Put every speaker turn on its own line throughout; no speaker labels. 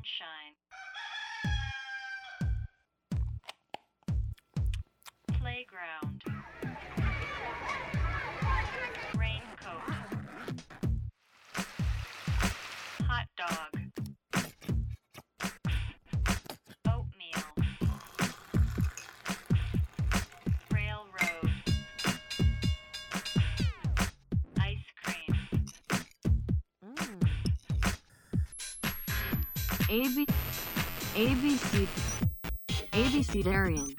sunshine. Playground.
A B A B C A B C Darian。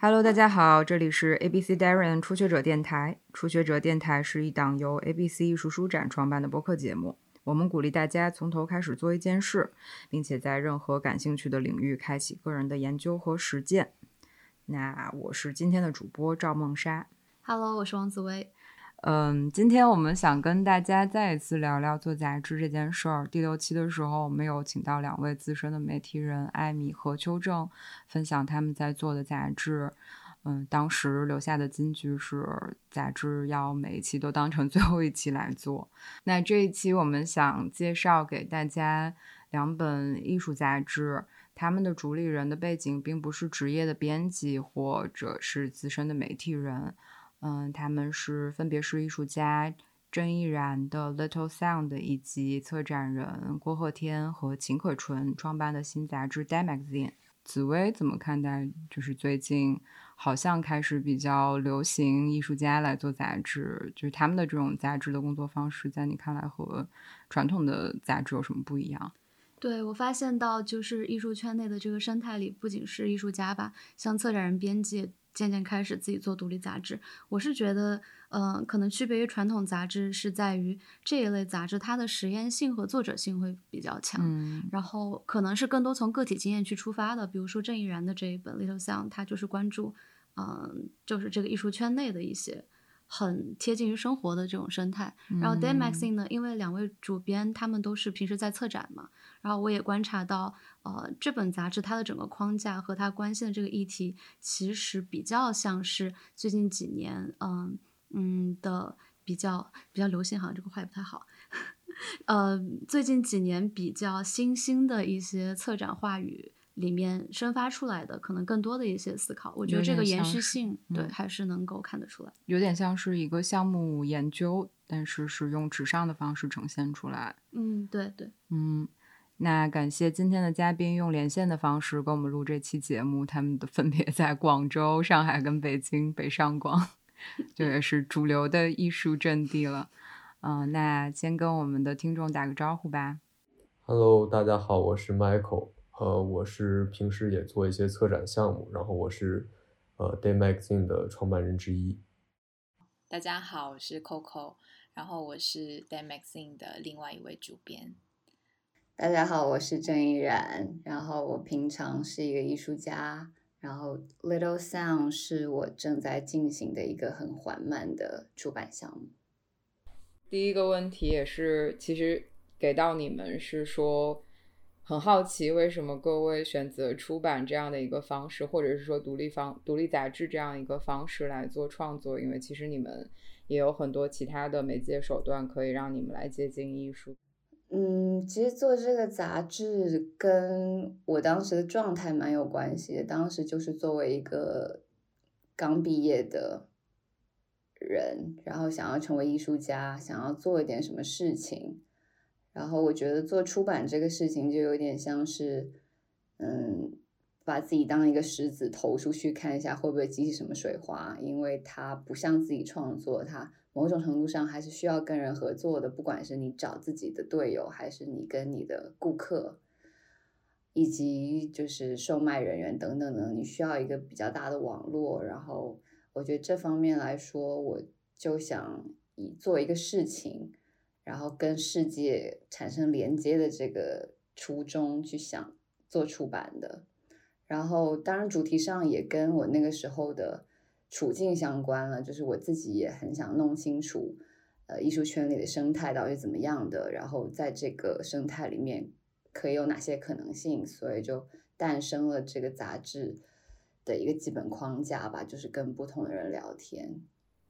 Hello，大家好，这里是 ABC Darian 初学者电台。初学者电台是一档由 ABC 艺术书展创办的播客节目。我们鼓励大家从头开始做一件事，并且在任何感兴趣的领域开启个人的研究和实践。那我是今天的主播赵梦莎。
Hello，我是王紫薇。
嗯，今天我们想跟大家再一次聊聊做杂志这件事儿。第六期的时候，我们有请到两位资深的媒体人艾米和邱正，分享他们在做的杂志。嗯，当时留下的金句是杂志要每一期都当成最后一期来做。那这一期我们想介绍给大家两本艺术杂志，他们的主理人的背景并不是职业的编辑或者是资深的媒体人。嗯，他们是分别是艺术家郑毅然的 Little Sound 以及策展人郭鹤天和秦可纯创办的新杂志 d a Magazine。紫薇怎么看待？就是最近好像开始比较流行艺术家来做杂志，就是他们的这种杂志的工作方式，在你看来和传统的杂志有什么不一样？
对我发现到，就是艺术圈内的这个生态里，不仅是艺术家吧，像策展人、编辑。渐渐开始自己做独立杂志，我是觉得，嗯、呃，可能区别于传统杂志是在于这一类杂志它的实验性和作者性会比较强，
嗯，
然后可能是更多从个体经验去出发的，比如说郑毅然的这一本《Little Sound》，它就是关注，嗯、呃，就是这个艺术圈内的一些很贴近于生活的这种生态。然后《Day Magazine》呢，因为两位主编他们都是平时在策展嘛，然后我也观察到。呃，这本杂志它的整个框架和它关心的这个议题，其实比较像是最近几年，嗯嗯的比较比较流行，好像这个话也不太好。呃，最近几年比较新兴的一些策展话语里面生发出来的，可能更多的一些思考，我觉得这个延续性，对，
嗯、
还是能够看得出来。
有点像是一个项目研究，但是是用纸上的方式呈现出来。
嗯，对对，
嗯。那感谢今天的嘉宾用连线的方式跟我们录这期节目，他们的分别在广州、上海跟北京，北上广，这也是主流的艺术阵地了。嗯、呃，那先跟我们的听众打个招呼吧。
Hello，大家好，我是 Michael，呃，我是平时也做一些策展项目，然后我是呃 Day Magazine 的创办人之一。
大家好，我是 Coco，然后我是 Day Magazine 的另外一位主编。
大家好，我是郑毅然，然后我平常是一个艺术家，然后 Little Sound 是我正在进行的一个很缓慢的出版项目。
第一个问题也是，其实给到你们是说，很好奇为什么各位选择出版这样的一个方式，或者是说独立方独立杂志这样一个方式来做创作，因为其实你们也有很多其他的媒介手段可以让你们来接近艺术。
嗯，其实做这个杂志跟我当时的状态蛮有关系的。当时就是作为一个刚毕业的人，然后想要成为艺术家，想要做一点什么事情。然后我觉得做出版这个事情就有点像是，嗯，把自己当一个石子投出去看一下会不会激起什么水花，因为它不像自己创作，它。某种程度上还是需要跟人合作的，不管是你找自己的队友，还是你跟你的顾客，以及就是售卖人员等等的，你需要一个比较大的网络。然后我觉得这方面来说，我就想以做一个事情，然后跟世界产生连接的这个初衷去想做出版的。然后当然主题上也跟我那个时候的。处境相关了，就是我自己也很想弄清楚，呃，艺术圈里的生态到底怎么样的，然后在这个生态里面可以有哪些可能性，所以就诞生了这个杂志的一个基本框架吧，就是跟不同的人聊天。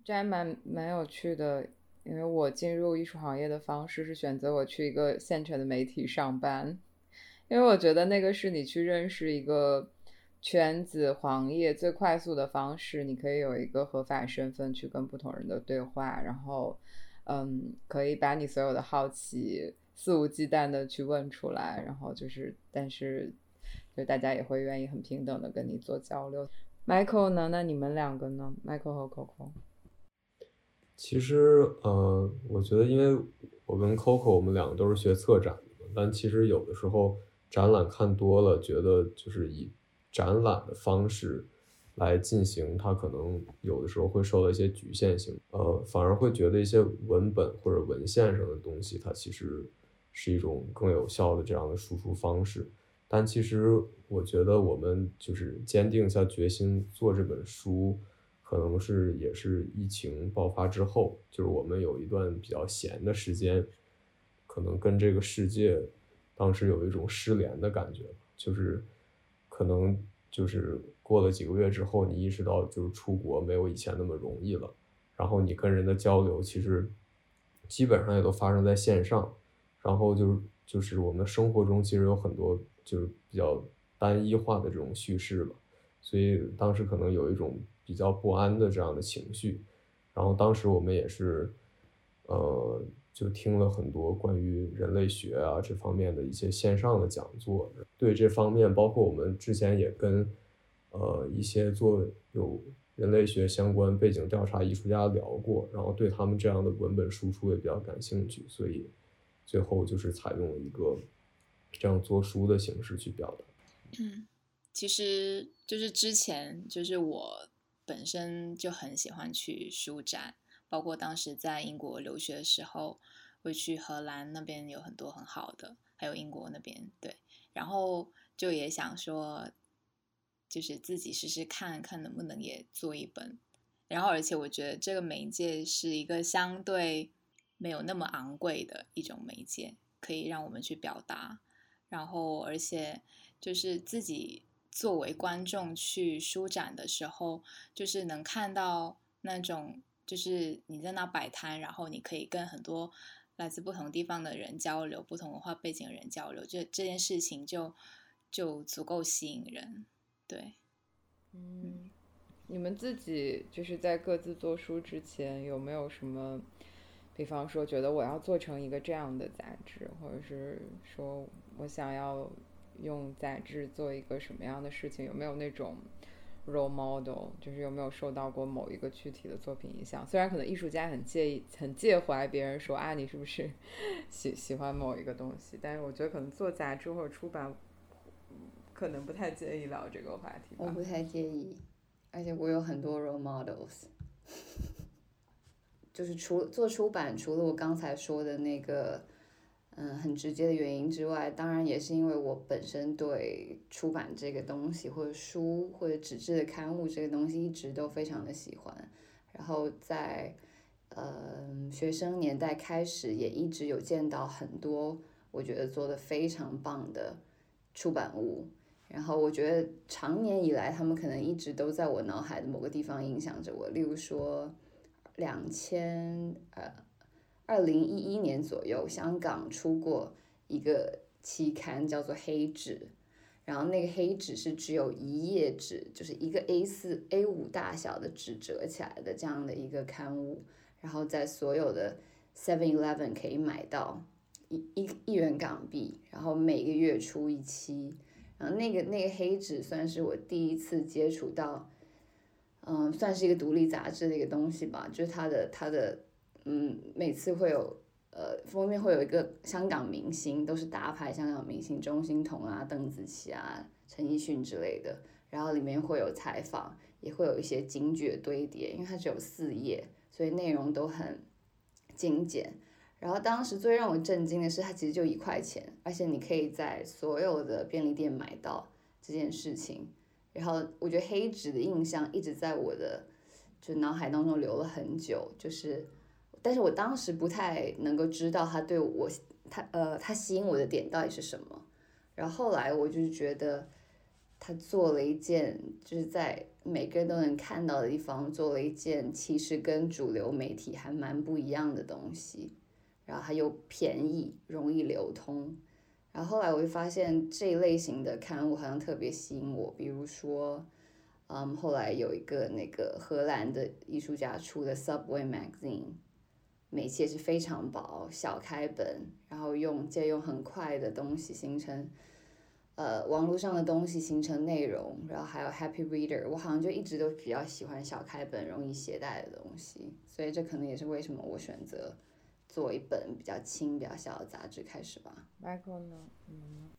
这还蛮蛮有趣的，因为我进入艺术行业的方式是选择我去一个现成的媒体上班，因为我觉得那个是你去认识一个圈子行业最快速的方式，你可以有一个合法身份去跟不同人的对话，然后嗯，可以把你所有的好奇肆无忌惮的去问出来，然后就是但是就大家也会愿意很平等的跟你做交流。Michael 呢？那你们两个呢？Michael 和 Coco。
其实，呃，我觉得，因为我跟 Coco 我们两个都是学策展的，但其实有的时候展览看多了，觉得就是以展览的方式来进行，它可能有的时候会受到一些局限性，呃，反而会觉得一些文本或者文献上的东西，它其实是一种更有效的这样的输出方式。但其实我觉得我们就是坚定下决心做这本书。可能是也是疫情爆发之后，就是我们有一段比较闲的时间，可能跟这个世界当时有一种失联的感觉，就是可能就是过了几个月之后，你意识到就是出国没有以前那么容易了，然后你跟人的交流其实基本上也都发生在线上，然后就是就是我们生活中其实有很多就是比较单一化的这种叙事吧，所以当时可能有一种。比较不安的这样的情绪，然后当时我们也是，呃，就听了很多关于人类学啊这方面的一些线上的讲座，对这方面，包括我们之前也跟，呃，一些做有人类学相关背景调查艺术家聊过，然后对他们这样的文本输出也比较感兴趣，所以最后就是采用了一个这样做书的形式去表达。
嗯，其实就是之前就是我。本身就很喜欢去书展，包括当时在英国留学的时候，会去荷兰那边有很多很好的，还有英国那边对，然后就也想说，就是自己试试看看能不能也做一本，然后而且我觉得这个媒介是一个相对没有那么昂贵的一种媒介，可以让我们去表达，然后而且就是自己。作为观众去舒展的时候，就是能看到那种，就是你在那摆摊，然后你可以跟很多来自不同地方的人交流，不同文化背景的人交流，这这件事情就就足够吸引人。对，
嗯，你们自己就是在各自做书之前，有没有什么，比方说觉得我要做成一个这样的杂志，或者是说我想要。用杂志做一个什么样的事情？有没有那种 role model？就是有没有受到过某一个具体的作品影响？虽然可能艺术家很介意、很介怀别人说啊，你是不是 喜喜欢某一个东西？但是我觉得可能做杂志或者出版，可能不太介意聊这个话题。
我不太介意，而且我有很多 role models。就是除做出版，除了我刚才说的那个。嗯，很直接的原因之外，当然也是因为我本身对出版这个东西，或者书或者纸质的刊物这个东西一直都非常的喜欢。然后在呃学生年代开始，也一直有见到很多我觉得做的非常棒的出版物。然后我觉得长年以来，他们可能一直都在我脑海的某个地方影响着我。例如说，两千呃。二零一一年左右，香港出过一个期刊，叫做《黑纸》，然后那个黑纸是只有一页纸，就是一个 A 四、A 五大小的纸折起来的这样的一个刊物，然后在所有的 Seven Eleven 可以买到一一一元港币，然后每个月出一期，然后那个那个黑纸算是我第一次接触到，嗯，算是一个独立杂志的一个东西吧，就是它的它的。嗯，每次会有，呃，封面会有一个香港明星，都是大牌香港明星，钟欣桐啊、邓紫棋啊、陈奕迅之类的。然后里面会有采访，也会有一些金句堆叠，因为它只有四页，所以内容都很精简。然后当时最让我震惊的是，它其实就一块钱，而且你可以在所有的便利店买到这件事情。然后我觉得黑纸的印象一直在我的就脑海当中留了很久，就是。但是我当时不太能够知道他对我，他呃，他吸引我的点到底是什么。然后后来我就觉得，他做了一件就是在每个人都能看到的地方做了一件其实跟主流媒体还蛮不一样的东西。然后它又便宜，容易流通。然后后来我就发现这一类型的刊物好像特别吸引我，比如说，嗯，后来有一个那个荷兰的艺术家出的 Subway Magazine，每期也是非常薄，小开本，然后用借用很快的东西形成，呃，网络上的东西形成内容，然后还有 Happy Reader，我好像就一直都比较喜欢小开本、容易携带的东西，所以这可能也是为什么我选择做一本比较轻、比较小的杂志开始吧。
Michael 呢？你呢？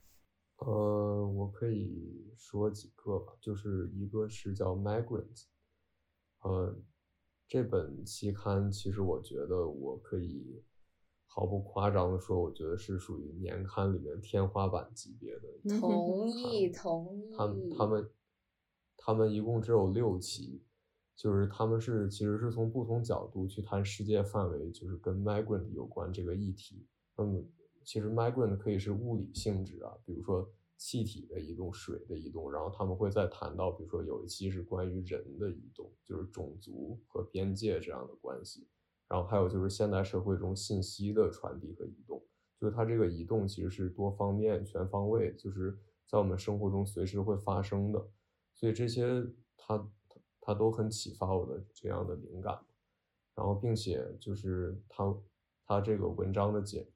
呃，我可以说几个吧，就是一个是叫《Migrant》，呃，这本期刊其实我觉得我可以毫不夸张的说，我觉得是属于年刊里面天花板级别的
同意，同意。
他们他们他们一共只有六期，就是他们是其实是从不同角度去谈世界范围，就是跟 migrant 有关这个议题。那么其实 migrant 可以是物理性质啊，比如说气体的移动、水的移动，然后他们会再谈到，比如说有一期是关于人的移动，就是种族和边界这样的关系。然后还有就是现代社会中信息的传递和移动，就是它这个移动其实是多方面、全方位，就是在我们生活中随时会发生的，所以这些它它它都很启发我的这样的灵感。然后并且就是它它这个文章的结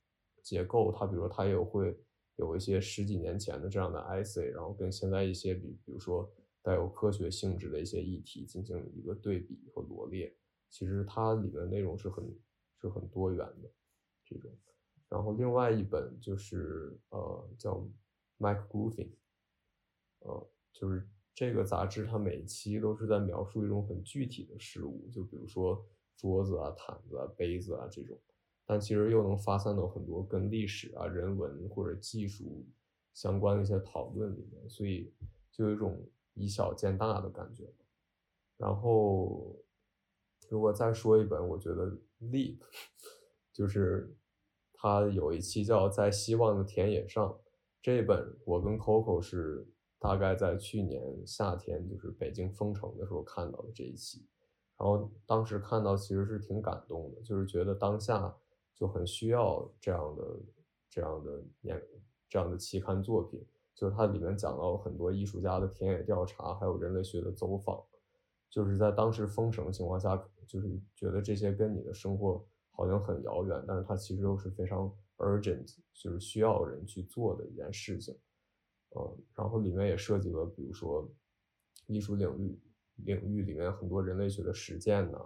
结构，它比如说它也会有一些十几年前的这样的 essay，然后跟现在一些比比如说带有科学性质的一些议题进行一个对比和罗列。其实它里面内容是很是很多元的这种，然后另外一本就是呃叫 Mike Grooving，呃就是这个杂志它每一期都是在描述一种很具体的事物，就比如说桌子啊、毯子啊、杯子啊这种，但其实又能发散到很多跟历史啊、人文或者技术相关的一些讨论里面，所以就有一种以小见大的感觉。然后如果再说一本，我觉得 Leap，就是它有一期叫《在希望的田野上》，这本我跟 Coco 是大概在去年夏天，就是北京封城的时候看到的这一期，然后当时看到其实是挺感动的，就是觉得当下就很需要这样的这样的年这样的期刊作品，就是它里面讲到很多艺术家的田野调查，还有人类学的走访。就是在当时封城的情况下，就是觉得这些跟你的生活好像很遥远，但是它其实又是非常 urgent，就是需要人去做的一件事情。嗯，然后里面也涉及了，比如说艺术领域领域里面很多人类学的实践呢，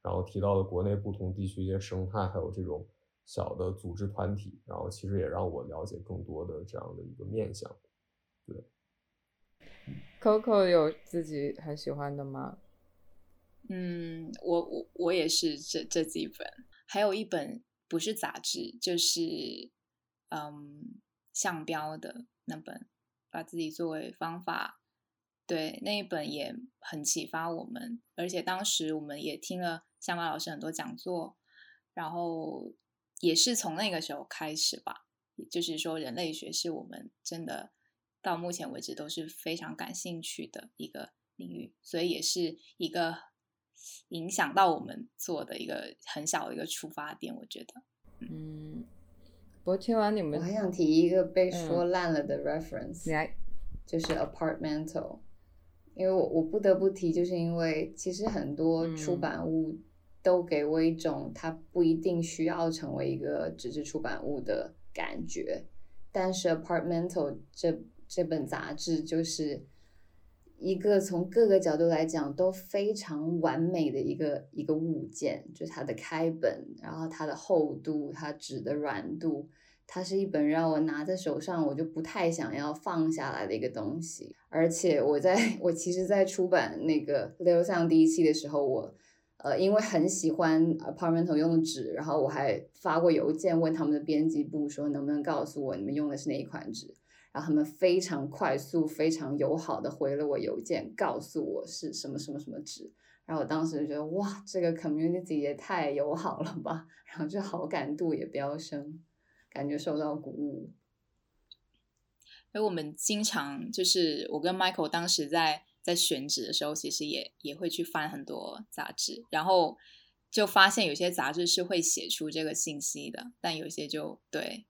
然后提到了国内不同地区一些生态，还有这种小的组织团体，然后其实也让我了解更多的这样的一个面向。对
Coco 有自己很喜欢的吗？
嗯，我我我也是这这几本，还有一本不是杂志，就是嗯项标的那本，把自己作为方法，对那一本也很启发我们，而且当时我们也听了向巴老师很多讲座，然后也是从那个时候开始吧，也就是说人类学是我们真的到目前为止都是非常感兴趣的一个领域，所以也是一个。影响到我们做的一个很小的一个出发点，我觉得。
嗯，不过听完你们，
我还想提一个被说烂了的 reference，、就是 apartmental，因为我我不得不提，就是因为其实很多出版物都给我一种它不一定需要成为一个纸质出版物的感觉，但是 apartmental 这这本杂志就是。一个从各个角度来讲都非常完美的一个一个物件，就是它的开本，然后它的厚度，它纸的软度，它是一本让我拿在手上我就不太想要放下来的一个东西。而且我在 我其实，在出版那个流向第一期的时候，我呃因为很喜欢 Apartmental 用的纸，然后我还发过邮件问他们的编辑部说能不能告诉我你们用的是哪一款纸。然后他们非常快速、非常友好的回了我邮件，告诉我是什么什么什么纸。然后我当时就觉得，哇，这个 community 也太友好了吧！然后就好感度也飙升，感觉受到鼓舞。
所以我们经常就是我跟 Michael 当时在在选址的时候，其实也也会去翻很多杂志，然后就发现有些杂志是会写出这个信息的，但有些就对。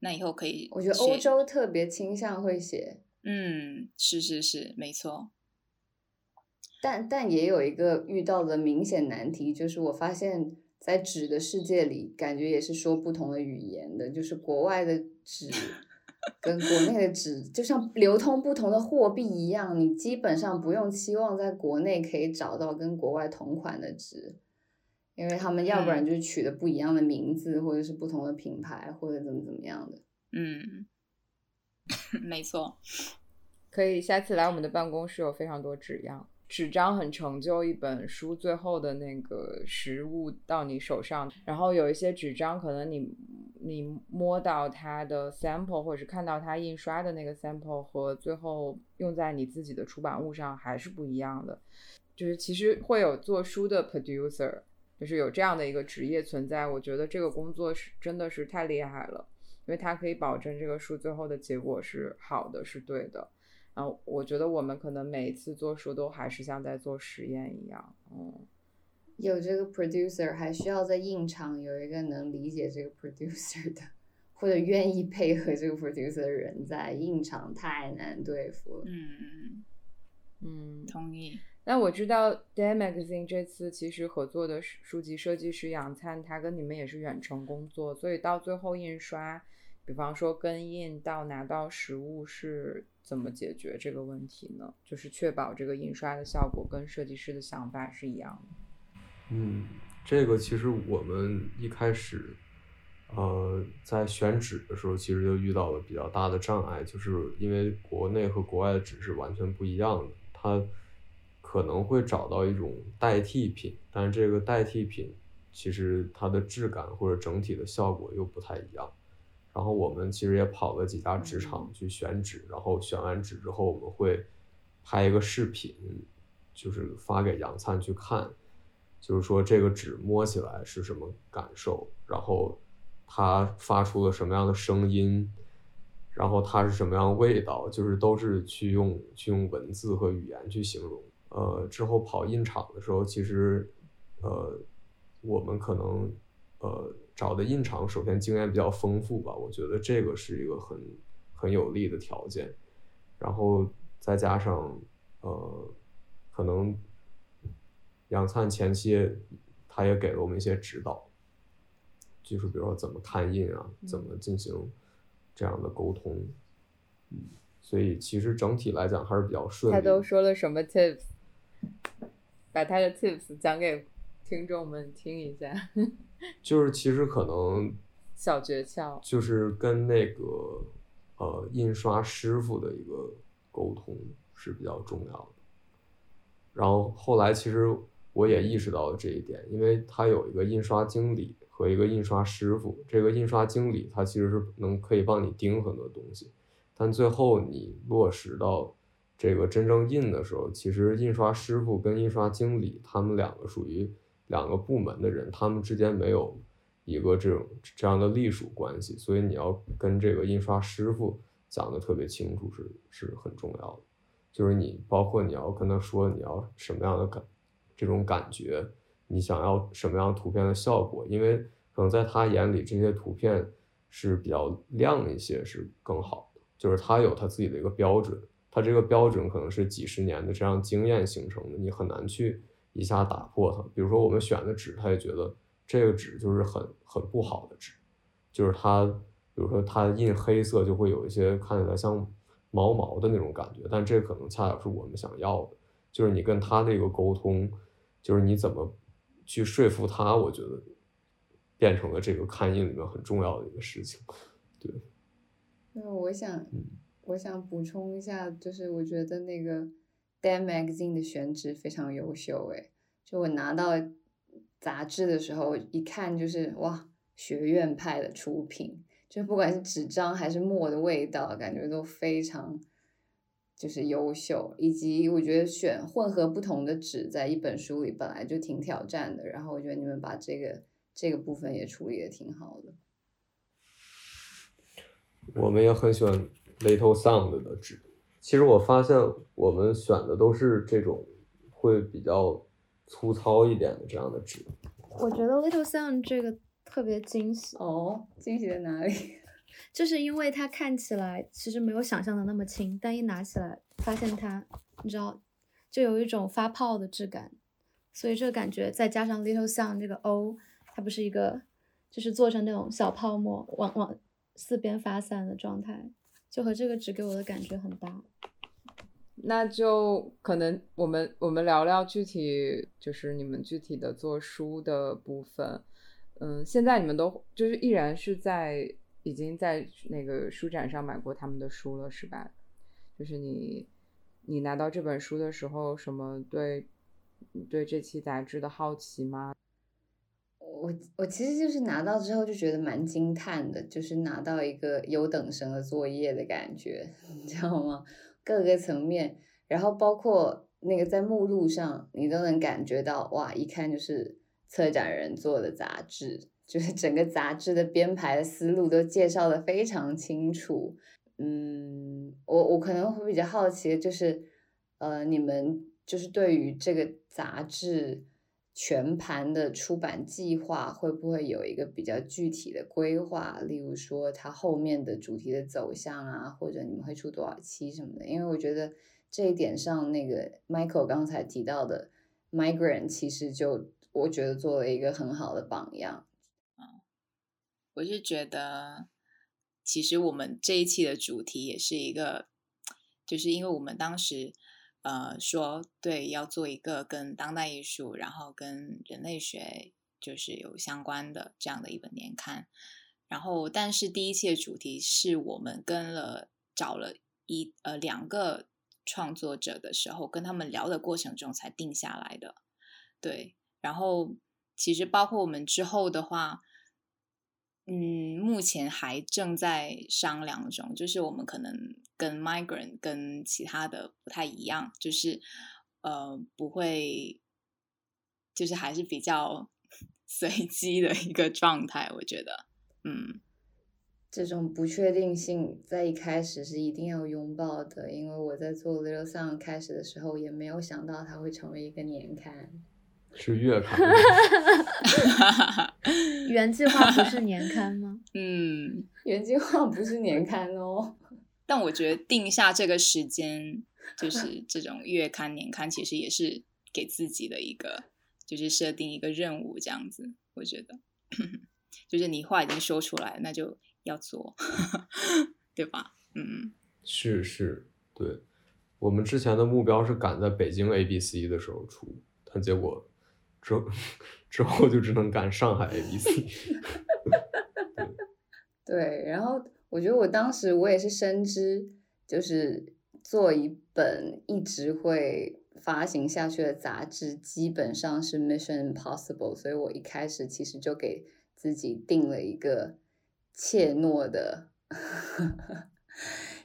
那以后可以
我觉得欧洲特别倾向会写，
嗯，是是是，没错，
但但也有一个遇到的明显难题，就是我发现，在纸的世界里，感觉也是说不同的语言的，就是国外的纸跟国内的纸，就像流通不同的货币一样，你基本上不用期望在国内可以找到跟国外同款的纸，因为他们要不然就是取的不一样的名字，或者是不同的品牌，或者怎么怎么样的。
嗯，没错，
可以下次来我们的办公室，有非常多纸样。纸张很成就一本书最后的那个实物到你手上，然后有一些纸张可能你你摸到它的 sample 或者是看到它印刷的那个 sample 和最后用在你自己的出版物上还是不一样的。就是其实会有做书的 producer，就是有这样的一个职业存在，我觉得这个工作是真的是太厉害了，因为它可以保证这个书最后的结果是好的，是对的。然后我觉得我们可能每一次做书都还是像在做实验一样，嗯，
有这个 producer，还需要在印厂有一个能理解这个 producer 的，或者愿意配合这个 producer 的人在，印厂太难对付了。
嗯，
嗯，
同意。
那我知道 Day Magazine 这次其实合作的书书籍设计师杨灿，他跟你们也是远程工作，所以到最后印刷，比方说跟印到拿到实物是怎么解决这个问题呢？就是确保这个印刷的效果跟设计师的想法是一样的。
嗯，这个其实我们一开始，呃，在选纸的时候，其实就遇到了比较大的障碍，就是因为国内和国外的纸是完全不一样的，它可能会找到一种代替品，但是这个代替品其实它的质感或者整体的效果又不太一样。然后我们其实也跑了几家纸厂去选纸，然后选完纸之后，我们会拍一个视频，就是发给杨灿去看，就是说这个纸摸起来是什么感受，然后它发出了什么样的声音，然后它是什么样的味道，就是都是去用去用文字和语言去形容。呃，之后跑印厂的时候，其实呃我们可能呃。找的印厂首先经验比较丰富吧，我觉得这个是一个很很有利的条件，然后再加上呃，可能杨灿前期他也给了我们一些指导，就是比如说怎么看印啊，怎么进行这样的沟通，嗯，所以其实整体来讲还是比较顺利。
他都说了什么 tips？把他的 tips 讲给听众们听一下。
就是其实可能
小诀窍，
就是跟那个呃印刷师傅的一个沟通是比较重要的。然后后来其实我也意识到了这一点，因为他有一个印刷经理和一个印刷师傅，这个印刷经理他其实是能可以帮你盯很多东西，但最后你落实到这个真正印的时候，其实印刷师傅跟印刷经理他们两个属于。两个部门的人，他们之间没有一个这种这样的隶属关系，所以你要跟这个印刷师傅讲的特别清楚是是很重要的。就是你包括你要跟他说你要什么样的感这种感觉，你想要什么样图片的效果，因为可能在他眼里这些图片是比较亮一些是更好的，就是他有他自己的一个标准，他这个标准可能是几十年的这样经验形成的，你很难去。一下打破它，比如说我们选的纸，他也觉得这个纸就是很很不好的纸，就是它，比如说它印黑色就会有一些看起来像毛毛的那种感觉，但这可能恰巧是我们想要的，就是你跟他这个沟通，就是你怎么去说服他，我觉得变成了这个看印里面很重要的一个事情，对。
那我想，我想补充一下，就是我觉得那个。Dan Magazine 的选纸非常优秀，诶，就我拿到杂志的时候，一看就是哇，学院派的出品，就不管是纸张还是墨的味道，感觉都非常就是优秀。以及我觉得选混合不同的纸在一本书里本来就挺挑战的，然后我觉得你们把这个这个部分也处理的挺好的。
我们也很喜欢 Little Sound 的纸。其实我发现我们选的都是这种会比较粗糙一点的这样的纸。
我觉得 Little Sound 这个特别惊喜
哦，惊喜在哪里？
就是因为它看起来其实没有想象的那么轻，但一拿起来发现它，你知道，就有一种发泡的质感，所以这个感觉再加上 little sun 这个 O，它不是一个，就是做成那种小泡沫往往四边发散的状态，就和这个纸给我的感觉很搭。
那就可能我们我们聊聊具体，就是你们具体的做书的部分。嗯，现在你们都就是依然是在已经在那个书展上买过他们的书了，是吧？就是你你拿到这本书的时候，什么对对这期杂志的好奇吗？
我我其实就是拿到之后就觉得蛮惊叹的，就是拿到一个优等生的作业的感觉，你知道吗？各个层面，然后包括那个在目录上，你都能感觉到，哇，一看就是策展人做的杂志，就是整个杂志的编排的思路都介绍的非常清楚。嗯，我我可能会比较好奇就是，呃，你们就是对于这个杂志全盘的出版计划，会不会有一个比较具体的规划？例如说，它后面的主题的走向啊，或者你们会出多少期什么的？因为我觉得这一点上，那个 Michael 刚才提到的 Migrant，其实就我觉得做了一个很好的榜样。
我是觉得，其实我们这一期的主题也是一个，就是因为我们当时呃说对要做一个跟当代艺术，然后跟人类学就是有相关的这样的一本年刊，然后但是第一期的主题是我们跟了找了一呃两个创作者的时候，跟他们聊的过程中才定下来的，对，然后其实包括我们之后的话。嗯，目前还正在商量中，就是我们可能跟 migrant 跟其他的不太一样，就是呃不会，就是还是比较 随机的一个状态，我觉得，嗯，
这种不确定性在一开始是一定要拥抱的，因为我在做 Little Sun 开始的时候也没有想到它会成为一个年刊。
是月 刊。
原计划不是年刊吗？
嗯，
原计划不是年刊哦。
但我觉得定下这个时间，就是这种月刊、年刊，其实也是给自己的一个，就是设定一个任务这样子。我觉得，就是你话已经说出来，那就要做，对吧？嗯，
是是，对。我们之前的目标是赶在北京 ABC 的时候出，但结果之后之后就只能赶上海 ABC。
对，然后我觉得我当时我也是深知，就是做一本一直会发行下去的杂志，基本上是 mission impossible，所以我一开始其实就给自己定了一个怯懦的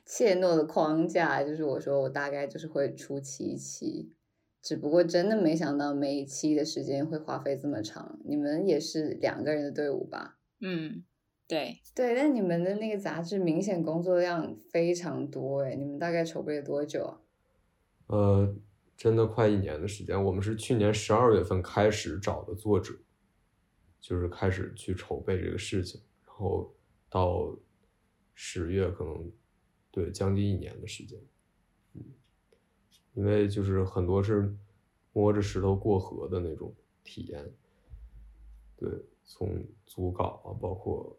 怯懦的框架，就是我说我大概就是会出七期。只不过真的没想到每一期的时间会花费这么长。你们也是两个人的队伍吧？
嗯，对
对，但你们的那个杂志明显工作量非常多哎，你们大概筹备了多久啊？
呃，真的快一年的时间。我们是去年十二月份开始找的作者，就是开始去筹备这个事情，然后到十月可能对将近一年的时间。因为就是很多是摸着石头过河的那种体验。对，从组稿啊，包括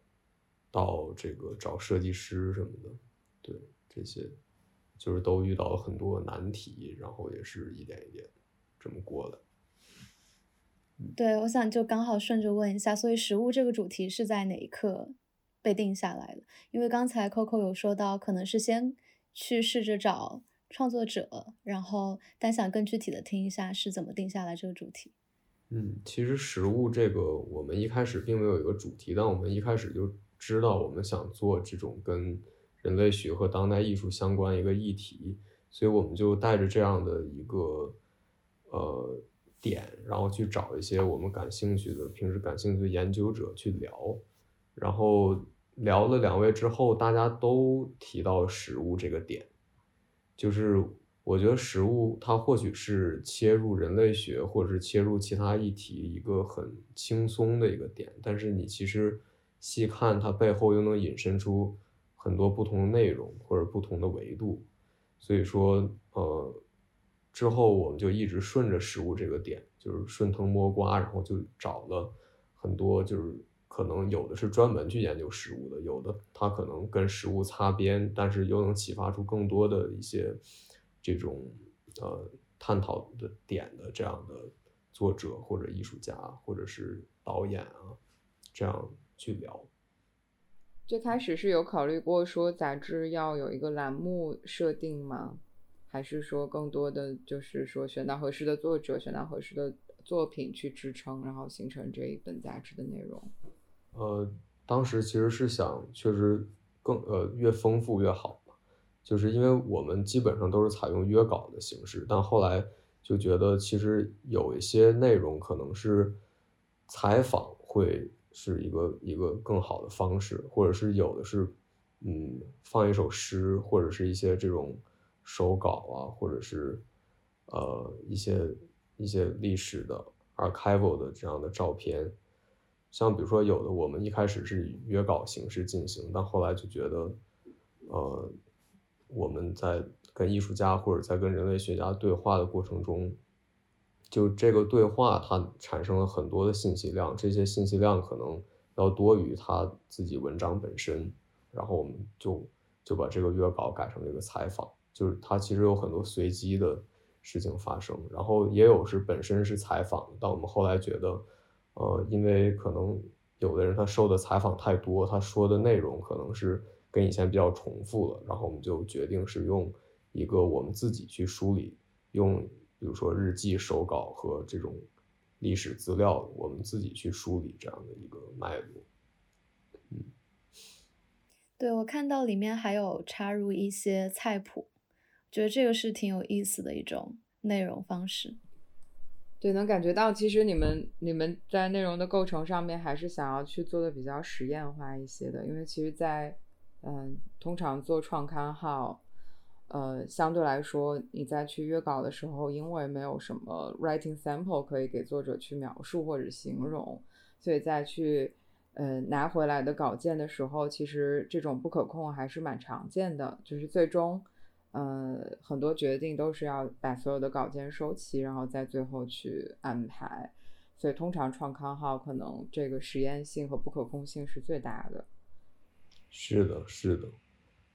到这个找设计师什么的，对这些。就是都遇到了很多难题，然后也是一点一点这么过的。
对，我想就刚好顺着问一下，所以食物这个主题是在哪一刻被定下来的？因为刚才 Coco 有说到，可能是先去试着找创作者，然后但想更具体的听一下是怎么定下来这个主题。
嗯，其实食物这个我们一开始并没有一个主题，但我们一开始就知道我们想做这种跟人类学和当代艺术相关一个议题，所以我们就带着这样的一个呃点，然后去找一些我们感兴趣的、平时感兴趣的研究者去聊，然后聊了两位之后，大家都提到食物这个点，就是我觉得食物它或许是切入人类学或者是切入其他议题一个很轻松的一个点，但是你其实细看它背后又能引申出很多不同的内容或者不同的维度。所以说，呃，之后我们就一直顺着食物这个点，就是顺藤摸瓜，然后就找了很多，就是可能有的是专门去研究食物的，有的它可能跟食物擦边，但是又能启发出更多的一些这种呃探讨的点的这样的作者或者艺术家或者是导演啊，这样去聊。
最开始是有考虑过说杂志要有一个栏目设定吗？还是说更多的就是说选到合适的作者，选到合适的作品去支撑，然后形成这一本杂志的内容？
呃，当时其实是想，确实更呃越丰富越好嘛，就是因为我们基本上都是采用约稿的形式，但后来就觉得其实有一些内容可能是采访会。是一个一个更好的方式，或者是有的是，嗯，放一首诗，或者是一些这种手稿啊，或者是呃一些一些历史的 archival 的这样的照片，像比如说有的我们一开始是以约稿形式进行，但后来就觉得，呃，我们在跟艺术家或者在跟人类学家对话的过程中。就这个对话，它产生了很多的信息量，这些信息量可能要多于他自己文章本身。然后我们就就把这个约稿改成这个采访，就是它其实有很多随机的事情发生，然后也有是本身是采访。但我们后来觉得，呃，因为可能有的人他受的采访太多，他说的内容可能是跟以前比较重复了，然后我们就决定是用一个我们自己去梳理，用。比如说日记、手稿和这种历史资料，我们自己去梳理这样的一个脉络。嗯，
对我看到里面还有插入一些菜谱，觉得这个是挺有意思的一种内容方式。
对，能感觉到其实你们你们在内容的构成上面还是想要去做的比较实验化一些的，因为其实，在嗯，通常做创刊号。呃，相对来说，你在去约稿的时候，因为没有什么 writing sample 可以给作者去描述或者形容，所以再去呃拿回来的稿件的时候，其实这种不可控还是蛮常见的。就是最终，呃，很多决定都是要把所有的稿件收齐，然后在最后去安排。所以通常创刊号可能这个实验性和不可控性是最大的。
是的，是的。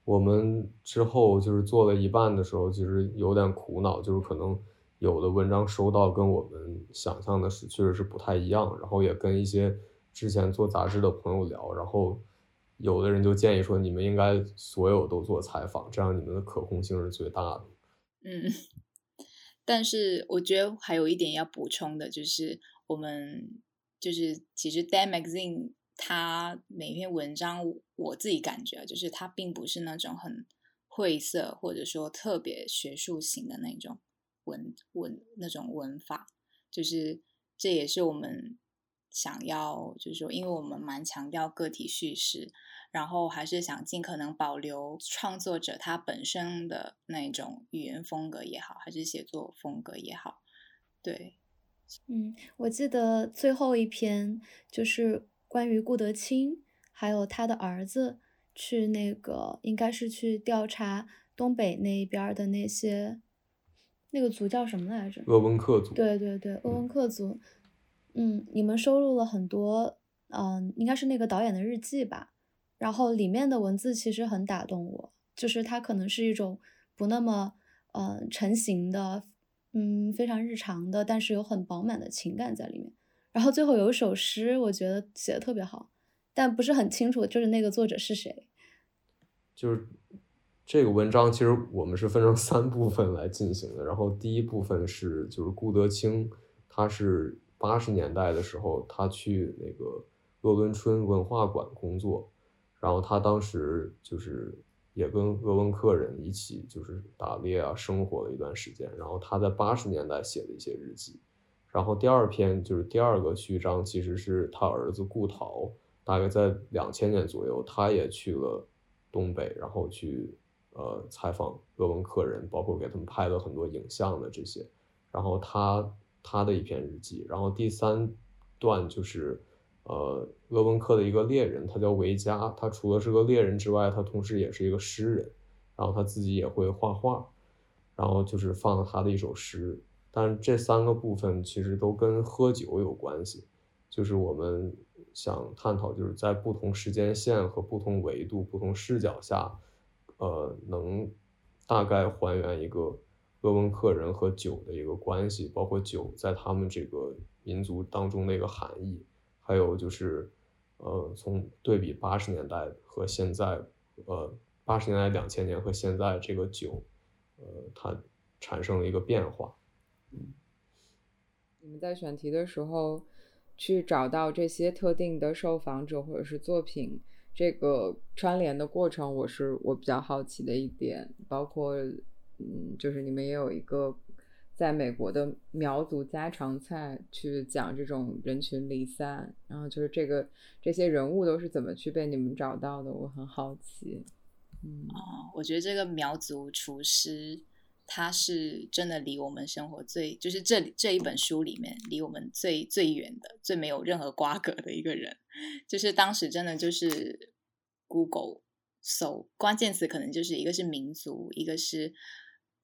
我们之后就是做了一半的时候，其实有点苦恼，就是可能有的文章收到跟我们想象的是确实是不太一样。然后也跟一些之前做杂志的朋友聊，然后有的人就建议说，你们应该所有都做采访，这样你们的可控性是最大的。
嗯，但是我觉得还有一点要补充的，就是我们就是其实《Day Magazine》。它每篇文章，我自己感觉就是它并不是那种很晦涩或者说特别学术型的那种文文那种文法，就是这也是我们想要，就是说，因为我们蛮强调个体叙事，然后还是想尽可能保留创作者他本身的那种语言风格也好，还是写作风格也好，对，
嗯，我记得最后一篇就是。关于顾德清，还有他的儿子去那个，应该是去调查东北那边的那些，那个族叫什么来着？
鄂温克族。
对对对，鄂温克族。嗯，嗯你们收录了很多，嗯，应该是那个导演的日记吧？然后里面的文字其实很打动我，就是它可能是一种不那么，嗯，成型的，嗯，非常日常的，但是有很饱满的情感在里面。然后最后有一首诗，我觉得写的特别好，但不是很清楚，就是那个作者是谁。
就是这个文章，其实我们是分成三部分来进行的。然后第一部分是，就是顾德清，他是八十年代的时候，他去那个鄂温春文化馆工作，然后他当时就是也跟鄂温克人一起就是打猎啊，生活了一段时间。然后他在八十年代写的一些日记。然后第二篇就是第二个序章，其实是他儿子顾陶，大概在两千年左右，他也去了东北，然后去呃采访鄂温克人，包括给他们拍了很多影像的这些。然后他他的一篇日记。然后第三段就是呃鄂温克的一个猎人，他叫维加，他除了是个猎人之外，他同时也是一个诗人，然后他自己也会画画，然后就是放了他的一首诗，但这三个部分其实都跟喝酒有关系，就是我们想探讨，就是在不同时间线和不同维度、不同视角下，呃，能大概还原一个鄂温克人和酒的一个关系，包括酒在他们这个民族当中的一个含义，还有就是，呃，从对比八十年代和现在，呃，八十年代、两千年和现在这个酒，呃，它产生了一个变化。
嗯你们在选题的时候，去找到这些特定的受访者或者是作品，这个串联的过程，我是我比较好奇的一点。包括，嗯，就是你们也有一个在美国的苗族家常菜，去讲这种人群离散，然后就是这个这些人物都是怎么去被你们找到的，我很好奇。嗯，
哦，我觉得这个苗族厨师，他是真的离我们生活最，就是这这一本书里面离我们最最远的、最没有任何瓜葛的一个人。就是当时真的就是 Google 搜关键词，可能就是一个是民族，一个是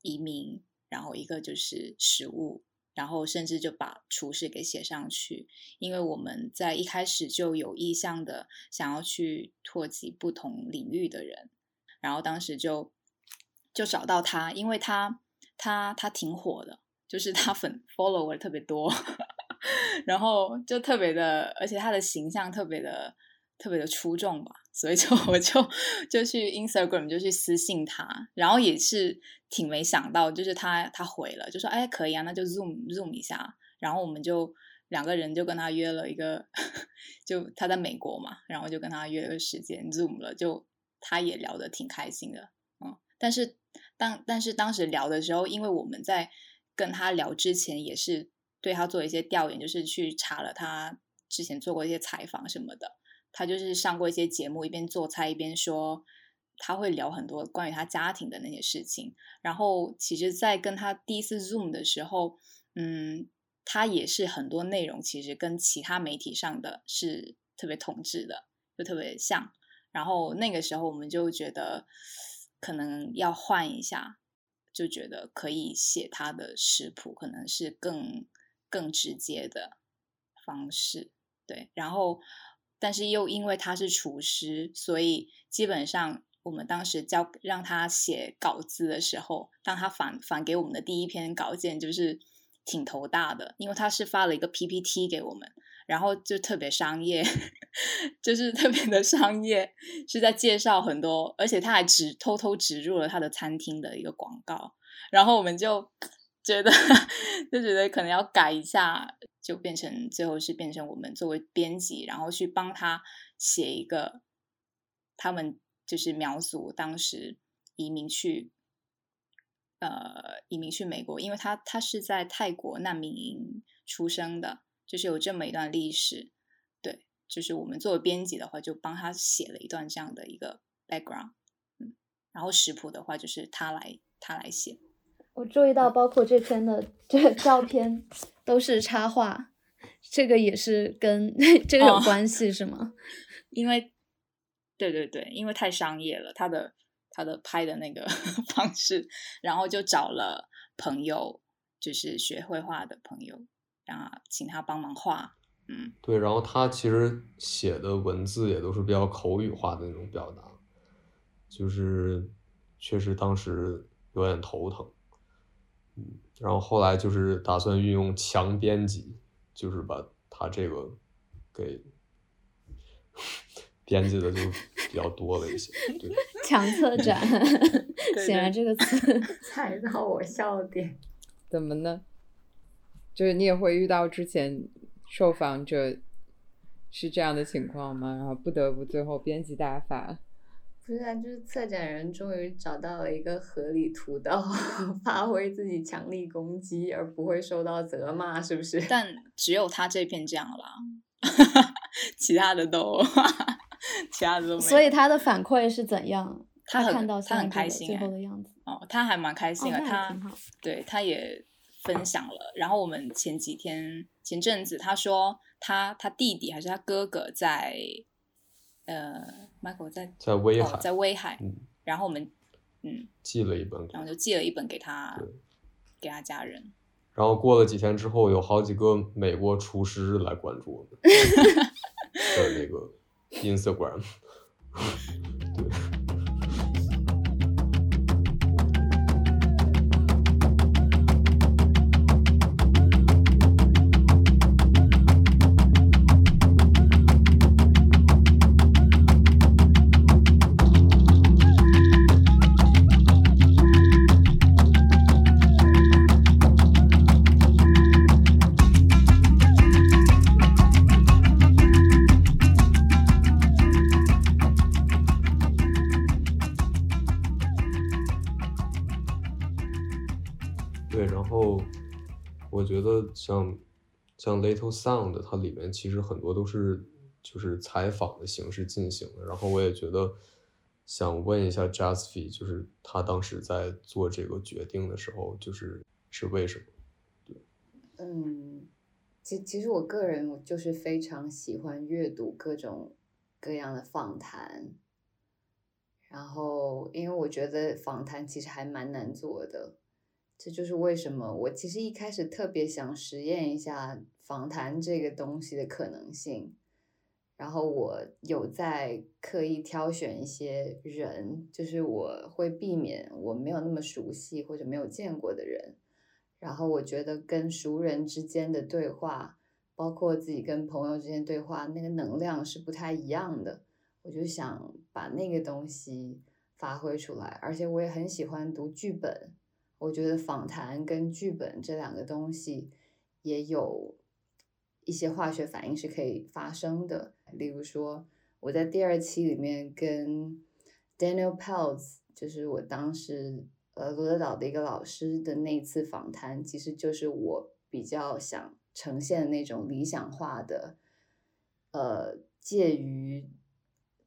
移民，然后一个就是食物，然后甚至就把厨师给写上去，因为我们在一开始就有意向的想要去拓及不同领域的人。然后当时就就找到他，因为他他他挺火的，就是他粉 follower 特别多，然后就特别的，而且他的形象特别的特别的出众吧，所以就 我就就去 Instagram 就去私信他，然后也是挺没想到，就是他他回了，就说哎可以啊，那就 zoom zoom 一下，然后我们就两个人就跟他约了一个，就他在美国嘛，然后就跟他约了个时间 zoom 了，就。他也聊得挺开心的，嗯，但是当但是当时聊的时候，因为我们在跟他聊之前，也是对他做一些调研，就是去查了他之前做过一些采访什么的。他就是上过一些节目，一边做菜一边说，他会聊很多关于他家庭的那些事情。然后其实，在跟他第一次 Zoom 的时候，嗯，他也是很多内容其实跟其他媒体上的是特别统治的，就特别像。然后那个时候我们就觉得可能要换一下，就觉得可以写他的食谱，可能是更更直接的方式。对，然后但是又因为他是厨师，所以基本上我们当时教让他写稿子的时候，当他返返给我们的第一篇稿件就是挺头大的，因为他是发了一个 PPT 给我们。然后就特别商业，就是特别的商业，是在介绍很多，而且他还植偷偷植入了他的餐厅的一个广告。然后我们就觉得，就觉得可能要改一下，就变成最后是变成我们作为编辑，然后去帮他写一个，他们就是苗族当时移民去，呃，移民去美国，因为他他是在泰国难民营出生的。就是有这么一段历史，对，就是我们作为编辑的话，就帮他写了一段这样的一个 background，嗯，然后食谱的话就是他来他来写。
我注意到，包括这篇的这个照片 都是插画，这个也是跟 这个有关系、是吗？
因为，对对对，因为太商业了，他的他的拍的那个方式，然后就找了朋友，就是学绘画的朋友。然后，请他帮忙画，嗯，
对，然后他其实写的文字也都是比较口语化的那种表达，就是确实当时有点头疼，嗯，然后后来就是打算运用强编辑，就是把他这个给编辑的就比较多了一些，对，
强策展，显然这个词
踩到我笑点，
怎么呢？就是你也会遇到之前受访者是这样的情况吗？然后不得不最后编辑大法。
不是啊，就是策展人终于找到了一个合理途道，发挥自己强力攻击，而不会受到责骂，是不是？
但只有他这篇这样啦，其他的都，其他的都没。
所以他的反馈是怎样？
他
看到
他很开心
最后的样子。
哦，他还蛮开心的，
哦、
他对他也。分享了。然后我们前几天前阵子他说他他弟弟还是他哥哥在呃，Michael 在
在威海，
哦在威海，
嗯，
然后我们嗯，
寄了一本
然后就寄了一本给他给他家人。
然后过了几天之后，有好几个美国厨师来关注我们 的那个 Instagram。像像 Little Sound，它里面其实很多都是就是采访的形式进行的。然后我也觉得想问一下 Jasfi，就是他当时在做这个决定的时候，就是是为什么？
对嗯，其其实我个人就是非常喜欢阅读各种各样的访谈，然后因为我觉得访谈其实还蛮难做的，这就是为什么我其实一开始特别想实验一下访谈这个东西的可能性，然后我有在刻意挑选一些人，就是我会避免我没有那么熟悉或者没有见过的人。然后我觉得跟熟人之间的对话，包括自己跟朋友之间对话，那个能量是不太一样的。我就想把那个东西发挥出来，而且我也很喜欢读剧本。我觉得访谈跟剧本这两个东西也有一些化学反应是可以发生的。例如说，我在第二期里面跟 Daniel Pelz，就是我当时。呃，罗德岛的一个老师的那一次访谈，其实就是我比较想呈现的那种理想化的，呃，介于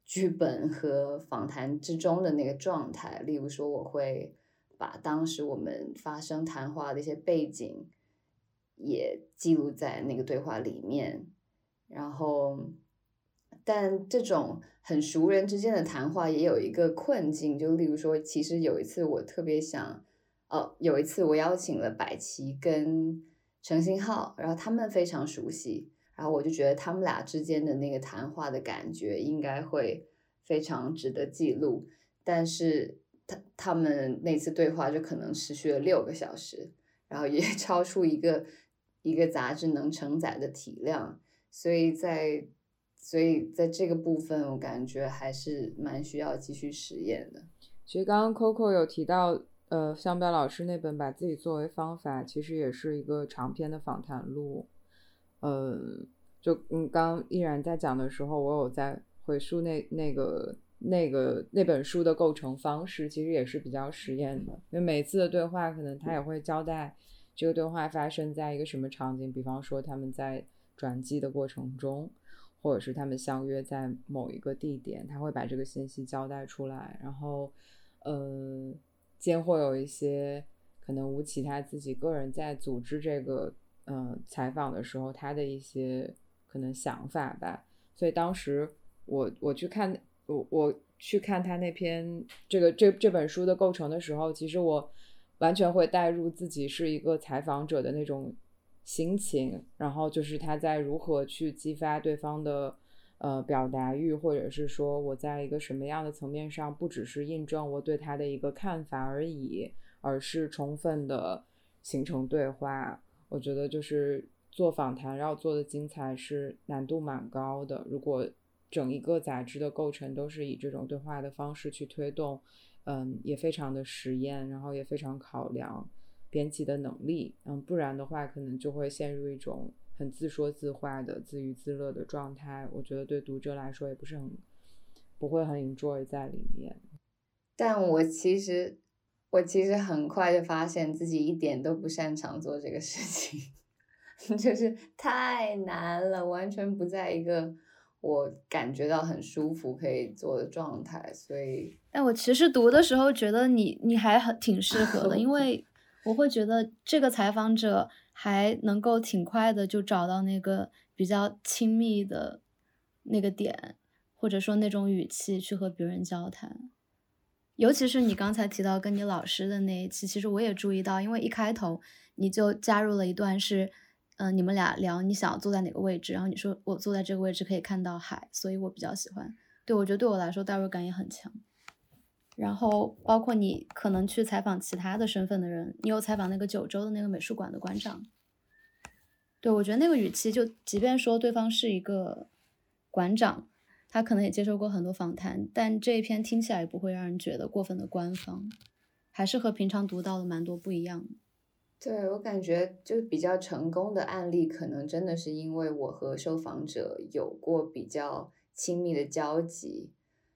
剧本和访谈之中的那个状态。例如说，我会把当时我们发生谈话的一些背景也记录在那个对话里面，然后。但这种很熟人之间的谈话也有一个困境，就例如说，其实有一次我特别想，哦，有一次我邀请了百齐跟陈星浩，然后他们非常熟悉，然后我就觉得他们俩之间的那个谈话的感觉应该会非常值得记录，但是他他们那次对话就可能持续了六个小时，然后也 超出一个一个杂志能承载的体量，所以在。所以在这个部分，我感觉还是蛮需要继续实验的。
其实刚刚 Coco 有提到，呃，向彪老师那本《把自己作为方法》，其实也是一个长篇的访谈录。呃，就嗯，刚依然在讲的时候，我有在回溯那那个那个那本书的构成方式，其实也是比较实验的。因为每次的对话，可能他也会交代这个对话发生在一个什么场景，比方说他们在转机的过程中。或者是他们相约在某一个地点，他会把这个信息交代出来，然后，呃，间或有一些可能吴奇他自己个人在组织这个呃采访的时候，他的一些可能想法吧。所以当时我我去看我我去看他那篇这个这这本书的构成的时候，其实我完全会带入自己是一个采访者的那种。心情，然后就是他在如何去激发对方的呃表达欲，或者是说我在一个什么样的层面上，不只是印证我对他的一个看法而已，而是充分的形成对话。我觉得就是做访谈要做的精彩是难度蛮高的。如果整一个杂志的构成都是以这种对话的方式去推动，嗯，也非常的实验，然后也非常考量。编辑的能力，嗯，不然的话，可能就会陷入一种很自说自话的自娱自乐的状态。我觉得对读者来说也不是很，不会很 enjoy 在里面。
但我其实，我其实很快就发现自己一点都不擅长做这个事情，就是太难了，完全不在一个我感觉到很舒服可以做的状态。所以，
但我其实读的时候觉得你你还很挺适合的，因为。我会觉得这个采访者还能够挺快的就找到那个比较亲密的那个点，或者说那种语气去和别人交谈。尤其是你刚才提到跟你老师的那一期，其实我也注意到，因为一开头你就加入了一段是，嗯、你们俩聊你想坐在哪个位置，然后你说我坐在这个位置可以看到海，所以我比较喜欢。对我觉得对我来说代入感也很强。然后包括你可能去采访其他的身份的人，你有采访那个九州的那个美术馆的馆长，对我觉得那个语气就，即便说对方是一个馆长，他可能也接受过很多访谈，但这一篇听起来也不会让人觉得过分的官方，还是和平常读到的蛮多不一样的。
对我感觉，就比较成功的案例，可能真的是因为我和受访者有过比较亲密的交集，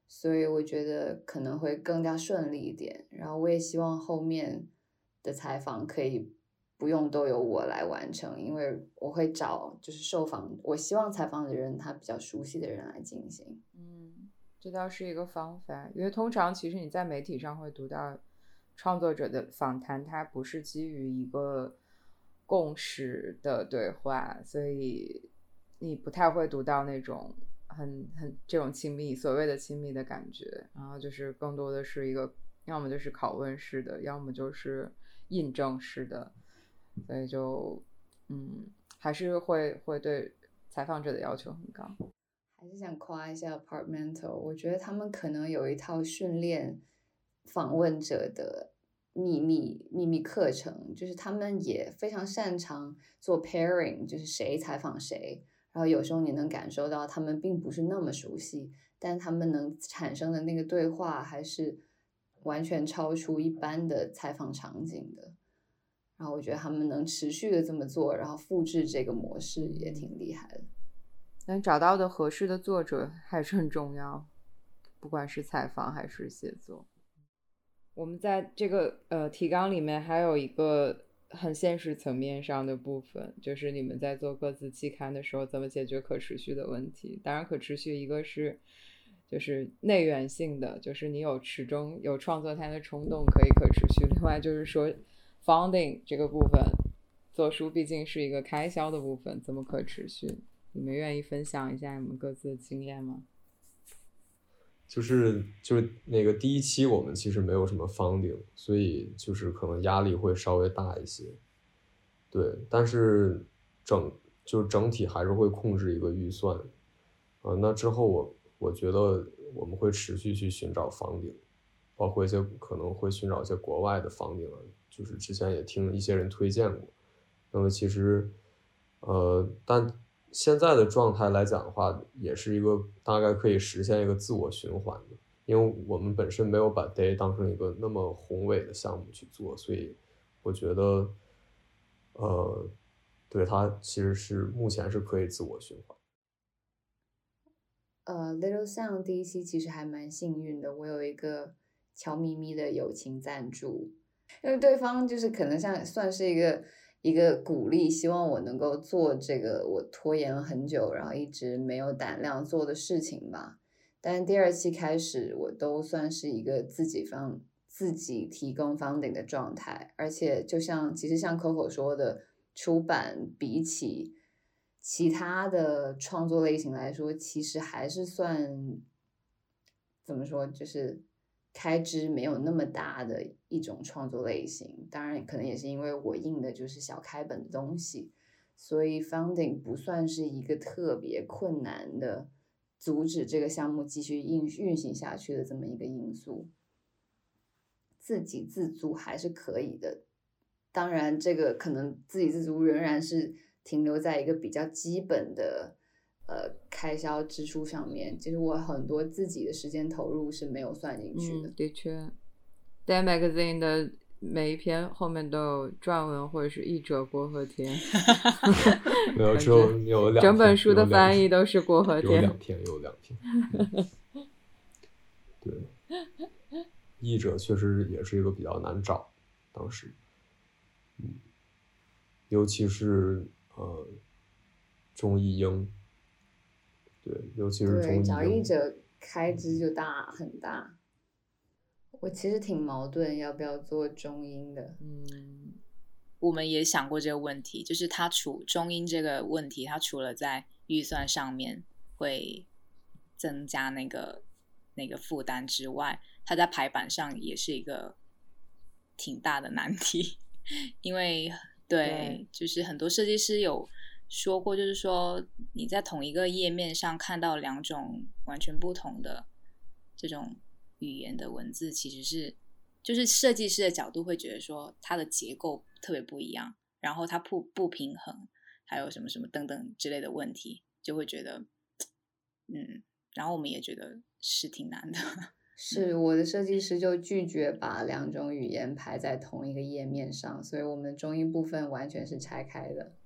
所以我觉得可能会更加顺利一点。然后我也希望后面的采访可以不用都由我来完成，因为我会找就是受访，我希望采访的人他比较熟悉的人来进行。
嗯，这倒是一个方法，因为通常其实你在媒体上会读到创作者的访谈，它不是基于一个共识的对话，所以你不太会读到那种很很这种亲密所谓的亲密的感觉，然后就是更多的是一个要么就是拷问式的，要么就是印证式的，所以就嗯还是会会对采访者的要求很高。
还是想夸一下 Apartmental，我觉得他们可能有一套训练访问者的秘密秘密课程，就是他们也非常擅长做 pairing，就是谁采访谁，然后有时候你能感受到他们并不是那么熟悉，但他们能产生的那个对话还是完全超出一般的采访场景的。然后我觉得他们能持续的这么做，然后复制这个模式也挺厉害的。
能找到的合适的作者还是很重要，不管是采访还是写作。我们在这个呃提纲里面还有一个很现实层面上的部分，就是你们在做各自期刊的时候，怎么解决可持续的问题。当然，可持续一个是就是内源性的，就是你有始终有创作它的冲动可以可持续。另外就是说 founding 这个部分，做书毕竟是一个开销的部分，怎么可持续？你们愿意分享一下你们各自的经验吗？
就是就是那个第一期我们其实没有什么 funding，所以就是可能压力会稍微大一些，对，但是整就是整体还是会控制一个预算，啊、那之后我我觉得我们会持续去寻找 funding，包括一些可能会寻找一些国外的 funding，就是之前也听一些人推荐过，那么其实呃，但现在的状态来讲的话，也是一个大概可以实现一个自我循环的，因为我们本身没有把 Day 当成一个那么宏伟的项目去做，所以我觉得，呃，对它其实是目前是可以自我循环。
呃，Little Sound 第一期其实还蛮幸运的，我有一个悄咪咪的友情赞助，因为对方就是可能像算是一个一个鼓励，希望我能够做这个我拖延了很久，然后一直没有胆量做的事情吧。但第二期开始，我都算是一个自己方自己提供 funding 的状态，而且就像其实像 Coco 说的，出版比起其他的创作类型来说，其实还是算怎么说，就是开支没有那么大的一种创作类型。当然，可能也是因为我印的就是小开本的东西，所以 funding 不算是一个特别困难的阻止这个项目继续运运行下去的这么一个因素。自给自足还是可以的，当然，这个可能自给自足仍然是停留在一个比较基本的呃开销支出上面。其实我很多自己的时间投入是没有算进去的。
嗯，的确，Day Magazine 的每一篇后面都有撰文或者是译者过河天，
没有，只有
觉
有两
整本书的翻译都是过河
有两篇，有两篇。对，译者确实也是一个比较难找，当时，嗯，尤其是呃钟义英，对，尤其是
找译，者开支就大很大。我其实挺矛盾，要不要做中英的？
嗯，
我们也想过这个问题，就是它除中英这个问题，它除了在预算上面会增加那个那个负担之外，它在排版上也是一个挺大的难题，因为对，
对
就是很多设计师有说过，就是说你在同一个页面上看到两种完全不同的这种语言的文字，其实是就是设计师的角度会觉得说它的结构特别不一样，然后它不不平衡，还有什么什么等等之类的问题，就会觉得嗯，然后我们也觉得是挺难的。
是我的设计师就拒绝把两种语言排在同一个页面上，所以我们的中英部分完全是拆开的。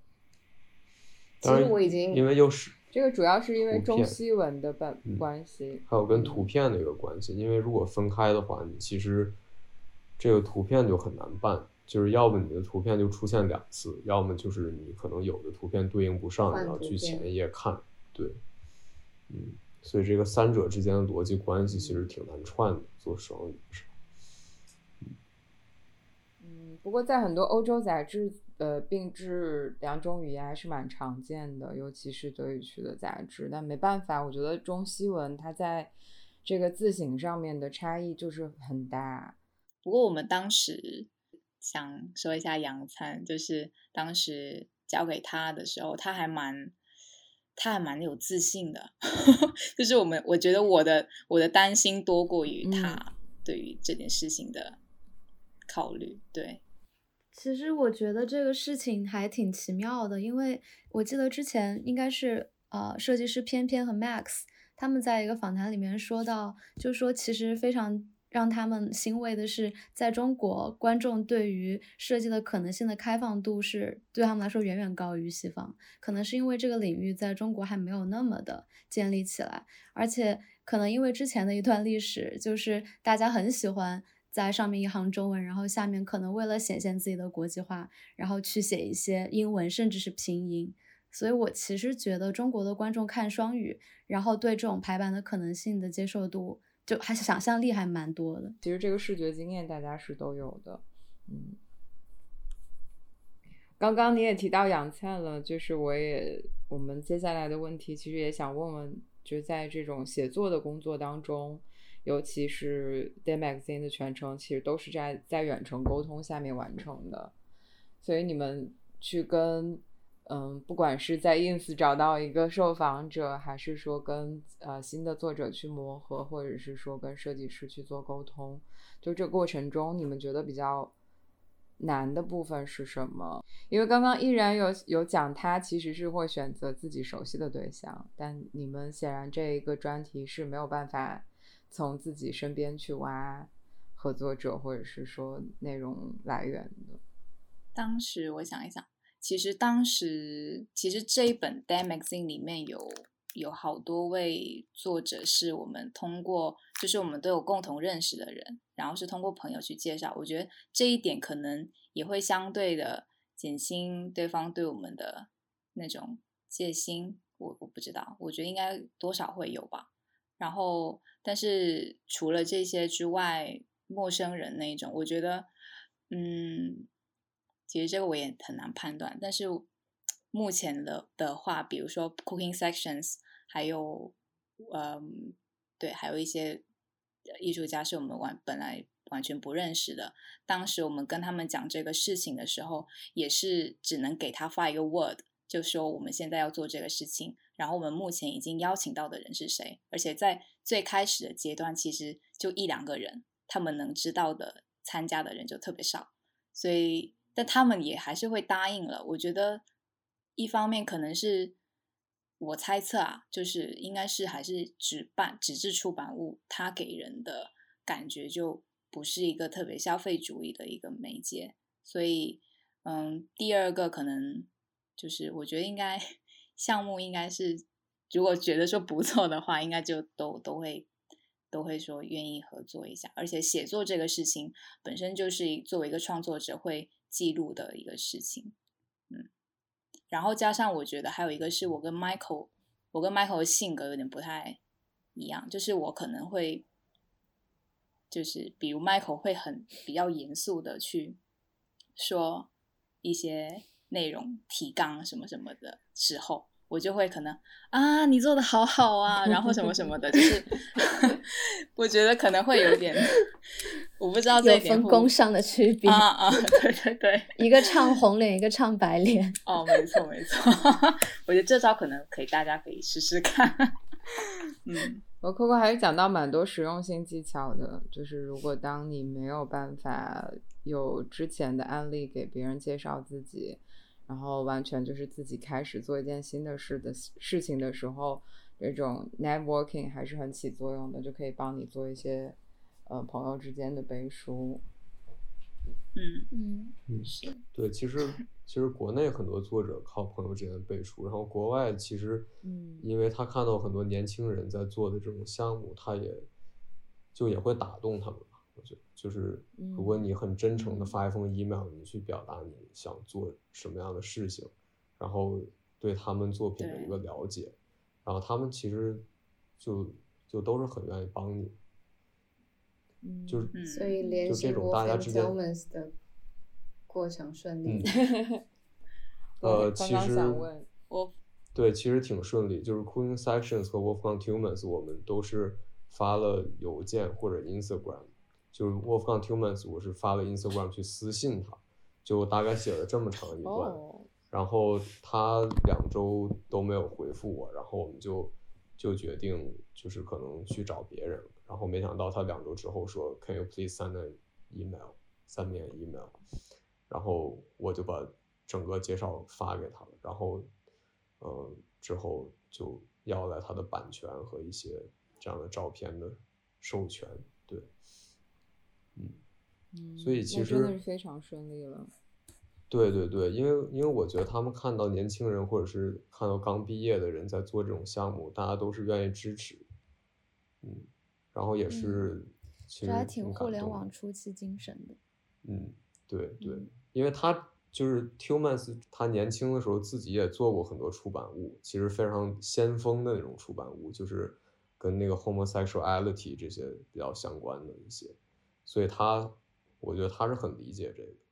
其实我已经
因为又是
这个主要是因为中西文的关
嗯
关系。
还有跟图片的一个关系，因为如果分开的话，你其实这个图片就很难办，就是要不你的图片就出现两次，要么就是你可能有的图片对应不上，
换
你要去前一页看，对，嗯，所以这个三者之间的逻辑关系其实挺难串的，做双语的时候。
嗯，不过在很多欧洲杂志，呃，并置两种语言还是蛮常见的，尤其是德语区的杂志。但没办法，我觉得中西文它在这个字形上面的差异就是很大。
不过我们当时想说一下杨灿，就是当时交给他的时候，他还蛮他还蛮有自信的，就是我们我觉得我的我的担心多过于他对于这件事情的考虑，对。
其实我觉得这个事情还挺奇妙的，因为我记得之前应该是呃设计师偏偏和 Max 他们在一个访谈里面说到，就说其实非常让他们欣慰的是，在中国观众对于设计的可能性的开放度是对他们来说远远高于西方，可能是因为这个领域在中国还没有那么的建立起来，而且可能因为之前的一段历史，就是大家很喜欢。在上面一行中文，然后下面可能为了显现自己的国际化，然后去写一些英文，甚至是拼音。所以我其实觉得中国的观众看双语，然后对这种排版的可能性的接受度，就还是想象力还蛮多的。
其实这个视觉经验大家是都有的，嗯。刚刚你也提到杨灿了，就是我也我们接下来的问题，其实也想问问，就在这种写作的工作当中。尤其是 Day Magazine 的全程，其实都是在在远程沟通下面完成的，所以你们去跟嗯，不管是在 Ins 找到一个受访者，还是说跟呃新的作者去磨合，或者是说跟设计师去做沟通，就这过程中，你们觉得比较难的部分是什么？因为刚刚依然有有讲，他其实是会选择自己熟悉的对象，但你们显然这一个专题是没有办法。从自己身边去挖合作者，或者是说内容来源的。
当时我想一想，其实当时其实这一本《Day Magazine》里面有有好多位作者是我们通过，就是我们都有共同认识的人，然后是通过朋友去介绍。我觉得这一点可能也会相对的减轻对方对我们的那种戒心。我我不知道，我觉得应该多少会有吧。然后，但是除了这些之外，陌生人那一种，我觉得，嗯，其实这个我也很难判断。但是目前的的话，比如说 Cooking Sections，还有，嗯，对，还有一些艺术家是我们完本来完全不认识的。当时我们跟他们讲这个事情的时候，也是只能给他发一个 Word，就说我们现在要做这个事情。然后我们目前已经邀请到的人是谁？而且在最开始的阶段，其实就一两个人，他们能知道的参加的人就特别少，所以但他们也还是会答应了。我觉得一方面可能是我猜测啊，就是应该是还是纸版纸质出版物，它给人的感觉就不是一个特别消费主义的一个媒介，所以嗯，第二个可能就是我觉得应该。项目应该是，如果觉得说不错的话，应该就都都会都会说愿意合作一下。而且写作这个事情本身就是作为一个创作者会记录的一个事情，嗯。然后加上我觉得还有一个是我跟 Michael，我跟 Michael 的性格有点不太一样，就是我可能会，就是比如 Michael 会很比较严肃的去说一些内容提纲什么什么的时候，我就会可能啊，你做的好好啊，然后什么什么的，就是 我觉得可能会有点，我不知道这
有
一点
分工上的区别，
啊啊，对对对，
一个唱红脸，一个唱白脸。
哦，没错没错，我觉得这招可能可以，大家可以试试看。嗯
我 Coco 还是讲到蛮多实用性技巧的，就是如果当你没有办法有之前的案例给别人介绍自己，然后完全就是自己开始做一件新的事的事情的时候，这种 networking 还是很起作用的，就可以帮你做一些呃朋友之间的背书。
嗯
嗯
嗯
是
对，其实其实国内很多作者靠朋友之间的背书，然后国外其实，
嗯
因为他看到很多年轻人在做的这种项目，他也就也会打动他们吧。我觉得就是如果
嗯
你很真诚的发一封 email，你去表达你想做什么样的事情，然后对他们作品的一个了解，然后他们其实就就都是很愿意帮你，
嗯
就是
嗯，
所以联系
就这种
Wolf
大家之间
的过程顺利。
嗯呃，其实，
我
对，其实挺顺利。就是 Cooling Sections 和 Wolfgang Tillmans，我们都是发了邮件或者 Instagram。就是 Wolfgang Tillmans，我是发了 Instagram 去私信他，就大概写了这么长一段，
哦，
然后他两周都没有回复我，然后我们就就决定就是可能去找别人，然后没想到他两周之后说 Can you please send an email，三面 email，然后我就把整个介绍发给他了，然后呃之后就要来他的版权和一些这样的照片的授权，对，嗯。
嗯
所以其
实真的
实
是非常顺利了。
对对对，因为因为我觉得他们看到年轻人或者是看到刚毕业的人在做这种项目，大家都是愿意支持，嗯，然后也是其实
这还挺互联网初期精神的。
嗯，对对
嗯，
因为他就是 Tillmans，他年轻的时候自己也做过很多出版物，其实非常先锋的那种出版物，就是跟那个 homosexuality 这些比较相关的一些，所以他我觉得他是很理解这个。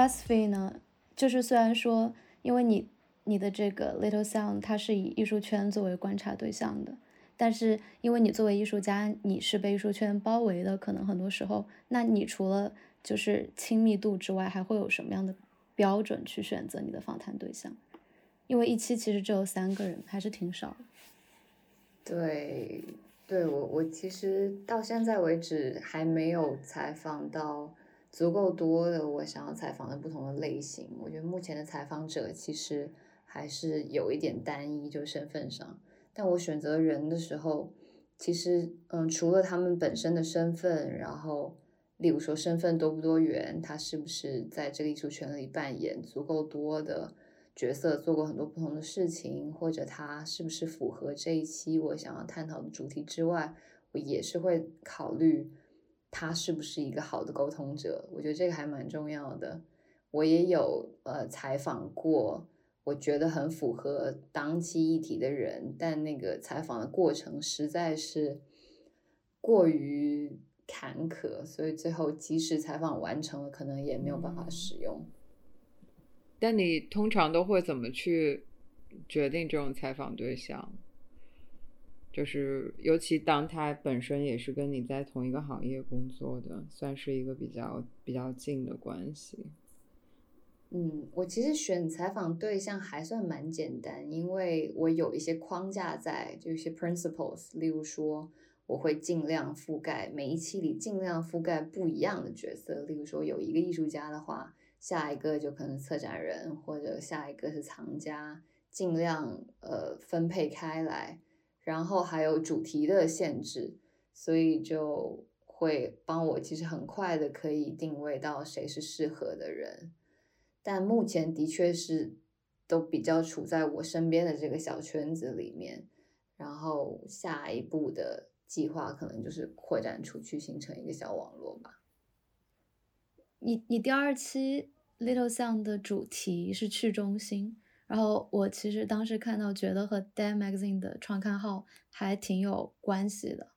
Jasfi 呢？就是虽然说，因为你你的这个 Little Sound 它是以艺术圈作为观察对象的，但是因为你作为艺术家，你是被艺术圈包围的，可能很多时候，那你除了就是亲密度之外，还会有什么样的标准去选择你的访谈对象？因为一期其实只有三个人，还是挺少。
对，对我我其实到现在为止还没有采访到足够多的我想要采访的不同的类型。我觉得目前的采访者其实还是有一点单一，就身份上。但我选择人的时候，其实嗯，除了他们本身的身份，然后例如说身份多不多元，他是不是在这个艺术圈里扮演足够多的角色，做过很多不同的事情，或者他是不是符合这一期我想要探讨的主题之外，我也是会考虑他是不是一个好的沟通者。我觉得这个还蛮重要的。我也有呃采访过，我觉得很符合当期议题的人，但那个采访的过程实在是过于坎坷，所以最后即使采访完成了，可能也没有办法使用。
但你通常都会怎么去决定这种采访对象？就是尤其当他本身也是跟你在同一个行业工作的，算是一个比较比较近的关系。
嗯，我其实选采访对象还算蛮简单，因为我有一些框架在，就一些 principles，例如说我会尽量覆盖每一期里尽量覆盖不一样的角色，例如说有一个艺术家的话，下一个就可能策展人，或者下一个是藏家，尽量呃分配开来，然后还有主题的限制，所以就会帮我其实很快的可以定位到谁是适合的人。但目前的确是都比较处在我身边的这个小圈子里面，然后下一步的计划可能就是扩展出去，形成一个小网络吧。
你你第二期 Little Sound 的主题是去中心，然后我其实当时看到觉得和 Dan Magazine 的创刊号还挺有关系的。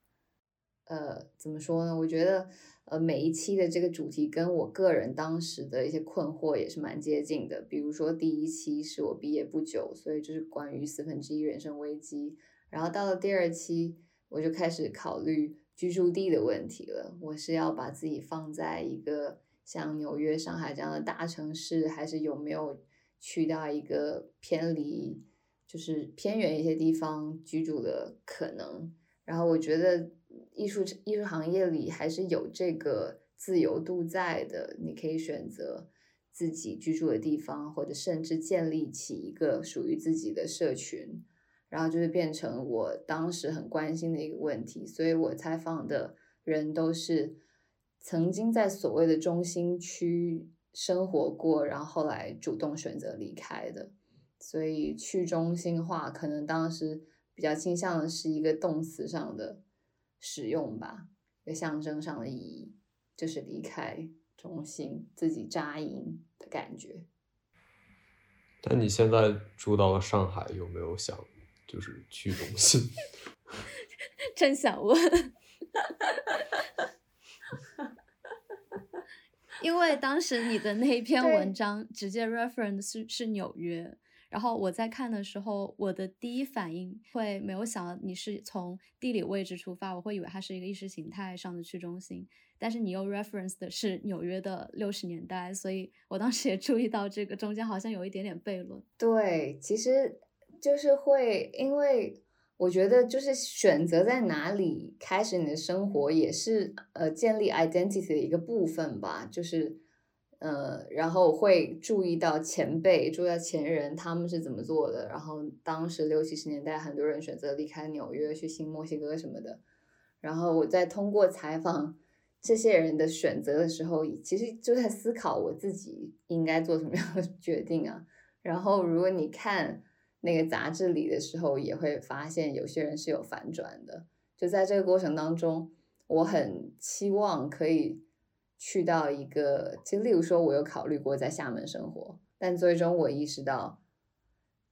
呃，怎么说呢？我觉得，呃，每一期的这个主题跟我个人当时的一些困惑也是蛮接近的。比如说，第一期是我毕业不久，所以就是关于四分之一人生危机。然后到了第二期，我就开始考虑居住地的问题了。我是要把自己放在一个像纽约、上海这样的大城市，还是有没有去到一个偏离，就是偏远一些地方居住的可能？然后我觉得艺术艺术行业里还是有这个自由度在的，你可以选择自己居住的地方，或者甚至建立起一个属于自己的社群，然后就是变成我当时很关心的一个问题。所以我采访的人都是曾经在所谓的中心区生活过，然后后来主动选择离开的。所以去中心化可能当时。比较倾向的是一个动词上的使用吧，一个象征上的意义，就是离开中心，自己扎营的感觉。
但你现在住到了上海，有没有想就是去中心？
真想问，因为当时你的那一篇文章直接 reference 是是纽约，然后我在看的时候，我的第一反应会没有想到你是从地理位置出发，我会以为它是一个意识形态上的去中心，但是你又 reference 的是纽约的六十年代，所以我当时也注意到这个中间好像有一点点悖论。
对，其实就是会，因为我觉得就是选择在哪里开始你的生活，也是呃建立 identity 的一个部分吧。就是呃，然后会注意到前辈，注意到前人他们是怎么做的。然后当时六七十年代，很多人选择离开纽约去新墨西哥什么的。然后我在通过采访这些人的选择的时候，其实就在思考我自己应该做什么样的决定啊。然后如果你看那个杂志里的时候，也会发现有些人是有反转的。就在这个过程当中，我很期望可以去到一个，就例如说，我有考虑过在厦门生活，但最终我意识到，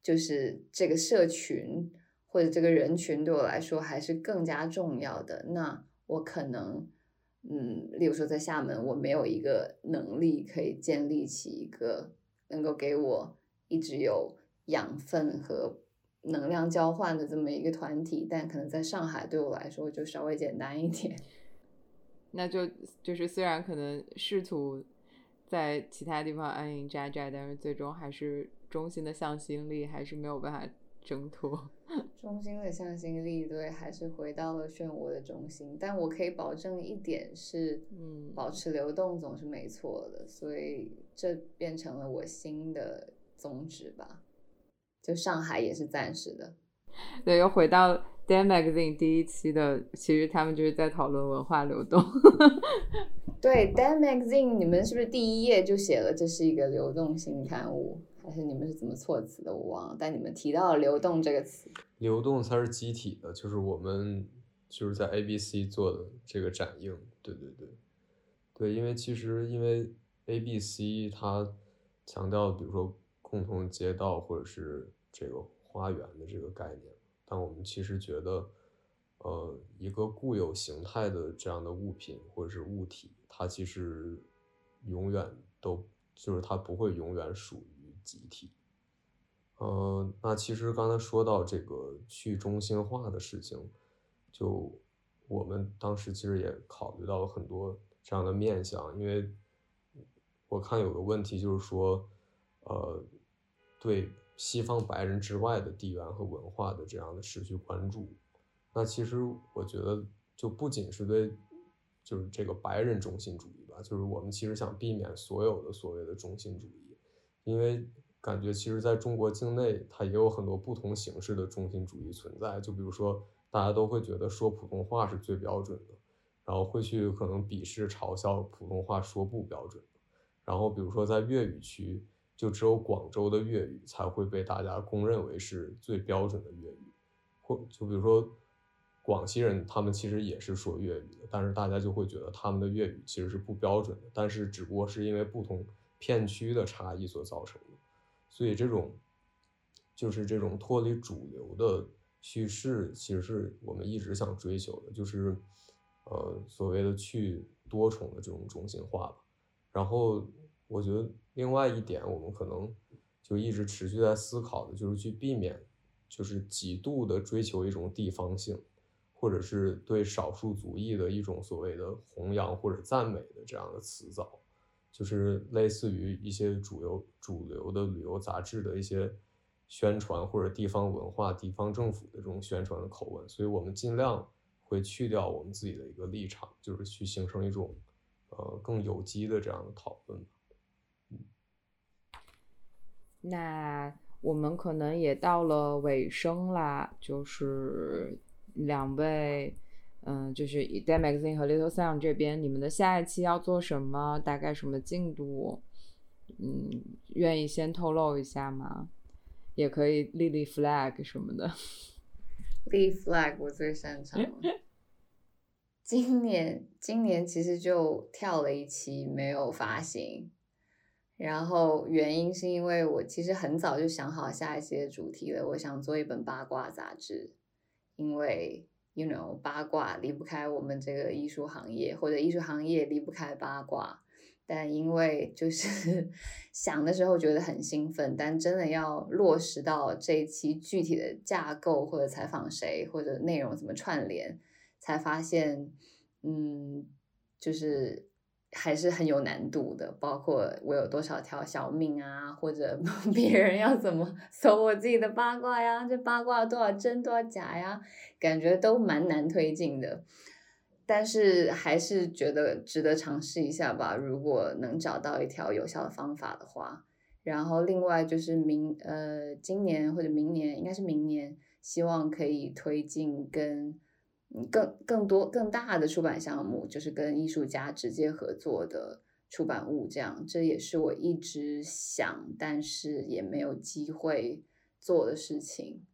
就是这个社群或者这个人群对我来说还是更加重要的。那我可能，嗯，例如说在厦门，我没有一个能力可以建立起一个能够给我一直有养分和能量交换的这么一个团体，但可能在上海对我来说就稍微简单一点。
那就就是虽然可能试图在其他地方安营扎寨，但是最终还是中心的向心力还是没有办法挣脱。
中心的向心力，对，还是回到了漩涡的中心。但我可以保证一点是，
嗯
保持流动总是没错的，所以这变成了我新的宗旨吧。就上海也是暂时的，
对，又回到 Dan Magazine 第一期的，其实他们就是在讨论文化流动。
对，Dan Magazine，你们是不是第一页就写了这是一个流动性刊物？还是你们是怎么措辞的？我忘了。但你们提到了“流动”这个词，
流动才是集体的，就是我们就是在 ABC 做的这个展映，对对对，对，因为其实因为 ABC 它强调，比如说共同街道或者是这个花园的这个概念，但我们其实觉得，呃，一个固有形态的这样的物品或者是物体，它其实永远都就是它不会永远属于集体。呃，那其实刚才说到这个去中心化的事情，就我们当时其实也考虑到了很多这样的面向，因为我看有个问题就是说，对西方白人之外的地缘和文化的这样的持续关注，那其实我觉得就不仅是对，就是这个白人中心主义吧，就是我们其实想避免所有的所谓的中心主义，因为感觉其实在中国境内，它也有很多不同形式的中心主义存在。就比如说大家都会觉得说普通话是最标准的，然后会去可能鄙视嘲笑普通话说不标准。然后比如说在粤语区，就只有广州的粤语才会被大家公认为是最标准的粤语，或就比如说广西人，他们其实也是说粤语的，但是大家就会觉得他们的粤语其实是不标准的，但是只不过是因为不同片区的差异所造成的。所以这种就是这种脱离主流的叙事，其实是我们一直想追求的，就是呃所谓的去多重的这种中心化吧。然后我觉得另外一点，我们可能就一直持续在思考的，就是去避免就是极度的追求一种地方性，或者是对少数族裔的一种所谓的弘扬或者赞美的这样的词藻。就是类似于一些主流主流的旅游杂志的一些宣传，或者地方文化、地方政府的这种宣传的口吻，所以我们尽量会去掉我们自己的一个立场，就是去形成一种呃更有机的这样的讨论。
那我们可能也到了尾声啦，就是两位。嗯，就是 Day Magazine 和 Little Sound 这边，你们的下一期要做什么？大概什么进度？嗯，愿意先透露一下吗？也可以立立 flag 什么的。
立 flag 我最擅长了。今年今年其实就跳了一期没有发行，然后原因是因为我其实很早就想好下一期的主题了，我想做一本八卦杂志，因为。you know 八卦离不开我们这个艺术行业，或者艺术行业离不开八卦。但因为就是 想的时候觉得很兴奋，但真的要落实到这一期具体的架构或者采访谁或者内容怎么串联，才发现，嗯，就是。还是很有难度的，包括我有多少条小命啊，或者 别人要怎么搜我自己的八卦呀，这八卦多少真多少假呀，感觉都蛮难推进的。但是还是觉得值得尝试一下吧，如果能找到一条有效的方法的话。然后另外就是明呃今年或者明年，应该是明年，希望可以推进跟。更更多更大的出版项目，就是跟艺术家直接合作的出版物，这样这也是我一直想，但是也没有机会做的事情。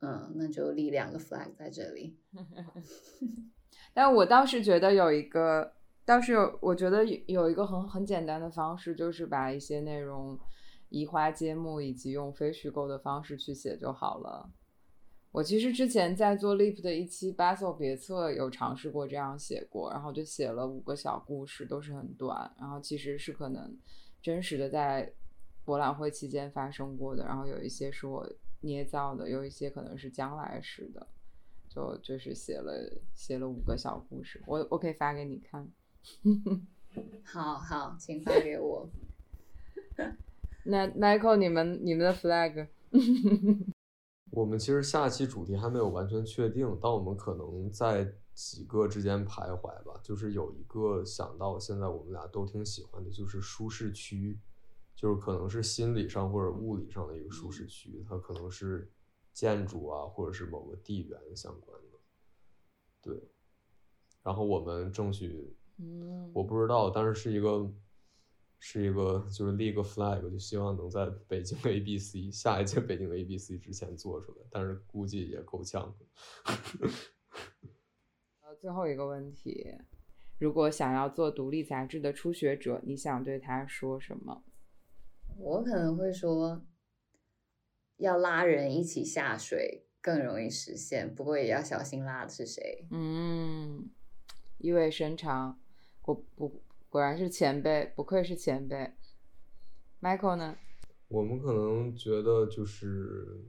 嗯，那就立两个 flag 在这里。
但我倒是觉得有一个，倒是有，我觉得有一个很很简单的方式，就是把一些内容移花接木，以及用非虚构的方式去写就好了。我其实之前在做 Leap 的一期《巴塞别册》有尝试过这样写过，然后就写了五个小故事，都是很短，然后其实是可能真实的在博览会期间发生过的，然后有一些是我捏造的，有一些可能是将来时的，就就是写了写了五个小故事，我我可以发给你看。
好好，请发给我。
那 Michael，你们你们的 flag？
我们其实下期主题还没有完全确定，但我们可能在几个之间徘徊吧。就是有一个想到现在我们俩都挺喜欢的，就是舒适区，就是可能是心理上或者物理上的一个舒适区，它可能是建筑啊，或者是某个地缘相关的。对，然后我们争取，我不知道，但是是一个。是一个就是立个 flag，就希望能在北京 A B C 下一届北京 A B C 之前做出来，但是估计也够呛。
呃，最后一个问题，如果想要做独立杂志的初学者，你想对他说什么？
我可能会说，要拉人一起下水更容易实现，不过也要小心拉的是谁。
嗯，意味深长，我不。果然是前辈，不愧是前辈。Michael 呢？
我们可能觉得就是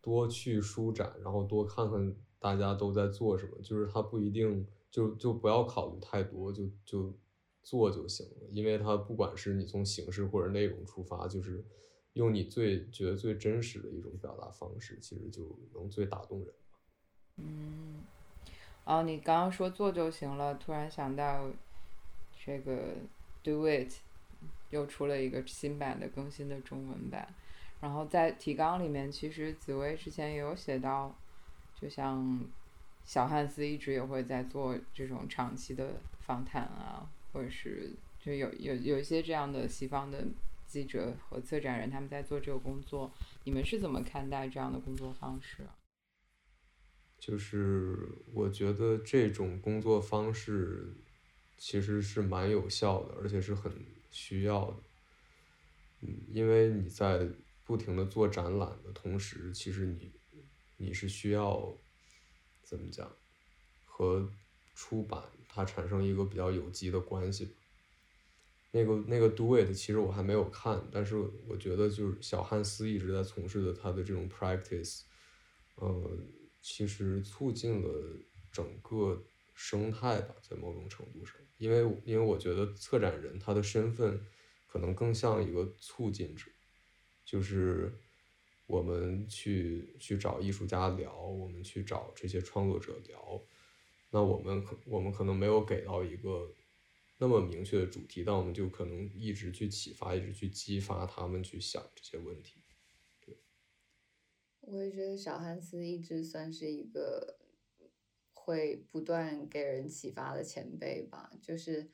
多去书展，然后多看看大家都在做什么，就是他不一定就就不要考虑太多，就就做就行了。因为他不管是你从形式或者内容出发，就是用你最觉得最真实的一种表达方式，其实就能最打动人。
嗯，哦，你刚刚说做就行了，突然想到。这个 Do It 又出了一个新版的更新的中文版，然后在提纲里面，其实紫薇之前也有写到，就像小汉斯一直也会在做这种长期的访谈啊，或者是就有有有一些这样的西方的记者和策展人，他们在做这个工作。你们是怎么看待这样的工作方式？
就是我觉得这种工作方式其实是蛮有效的，而且是很需要的。嗯，因为你在不停的做展览的同时，其实你你是需要怎么讲和出版它产生一个比较有机的关系。那个那个 Do It 其实我还没有看，但是我觉得就是小汉斯一直在从事的他的这种 practice，呃，其实促进了整个生态吧，在某种程度上，因为因为我觉得策展人他的身份可能更像一个促进者，就是我们去去找艺术家聊，我们去找这些创作者聊，那我们可我们可能没有给到一个那么明确的主题，但我们就可能一直去启发，一直去激发他们去想这些问题。
我也觉得小汉斯一直算是一个会不断给人启发的前辈吧。就是，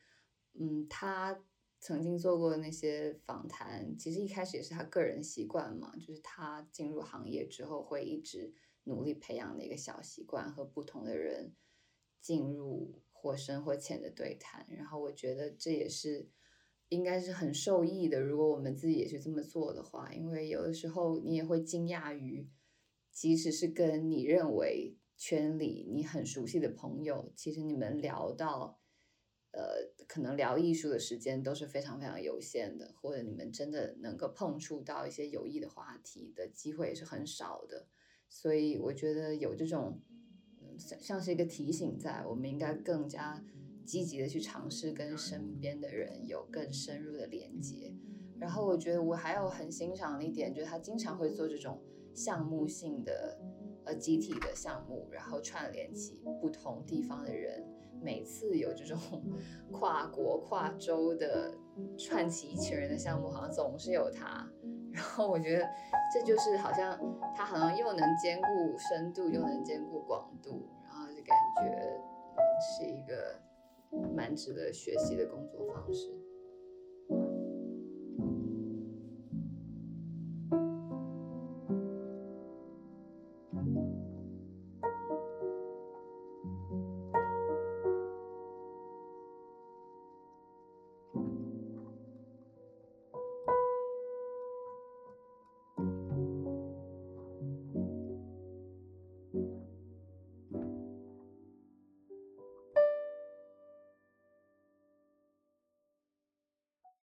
嗯，他曾经做过那些访谈，其实一开始也是他个人习惯嘛，就是他进入行业之后会一直努力培养的一个小习惯，和不同的人进入或深或浅的对谈。然后我觉得这也是应该是很受益的，如果我们自己也去这么做的话，因为有的时候你也会惊讶于。即使是跟你认为圈里你很熟悉的朋友，其实你们聊到，呃，可能聊艺术的时间都是非常非常有限的，或者你们真的能够碰触到一些有益的话题的机会也是很少的。所以我觉得有这种，像像是一个提醒在，我们应该更加积极的去尝试跟身边的人有更深入的连接。然后我觉得我还有很欣赏的一点，就是他经常会做这种。项目性的集体的项目，然后串联起不同地方的人，每次有这种跨国跨州的串起一群人的项目，好像总是有他。然后我觉得这就是好像他好像又能兼顾深度，又能兼顾广度，然后就感觉是一个蛮值得学习的工作方式。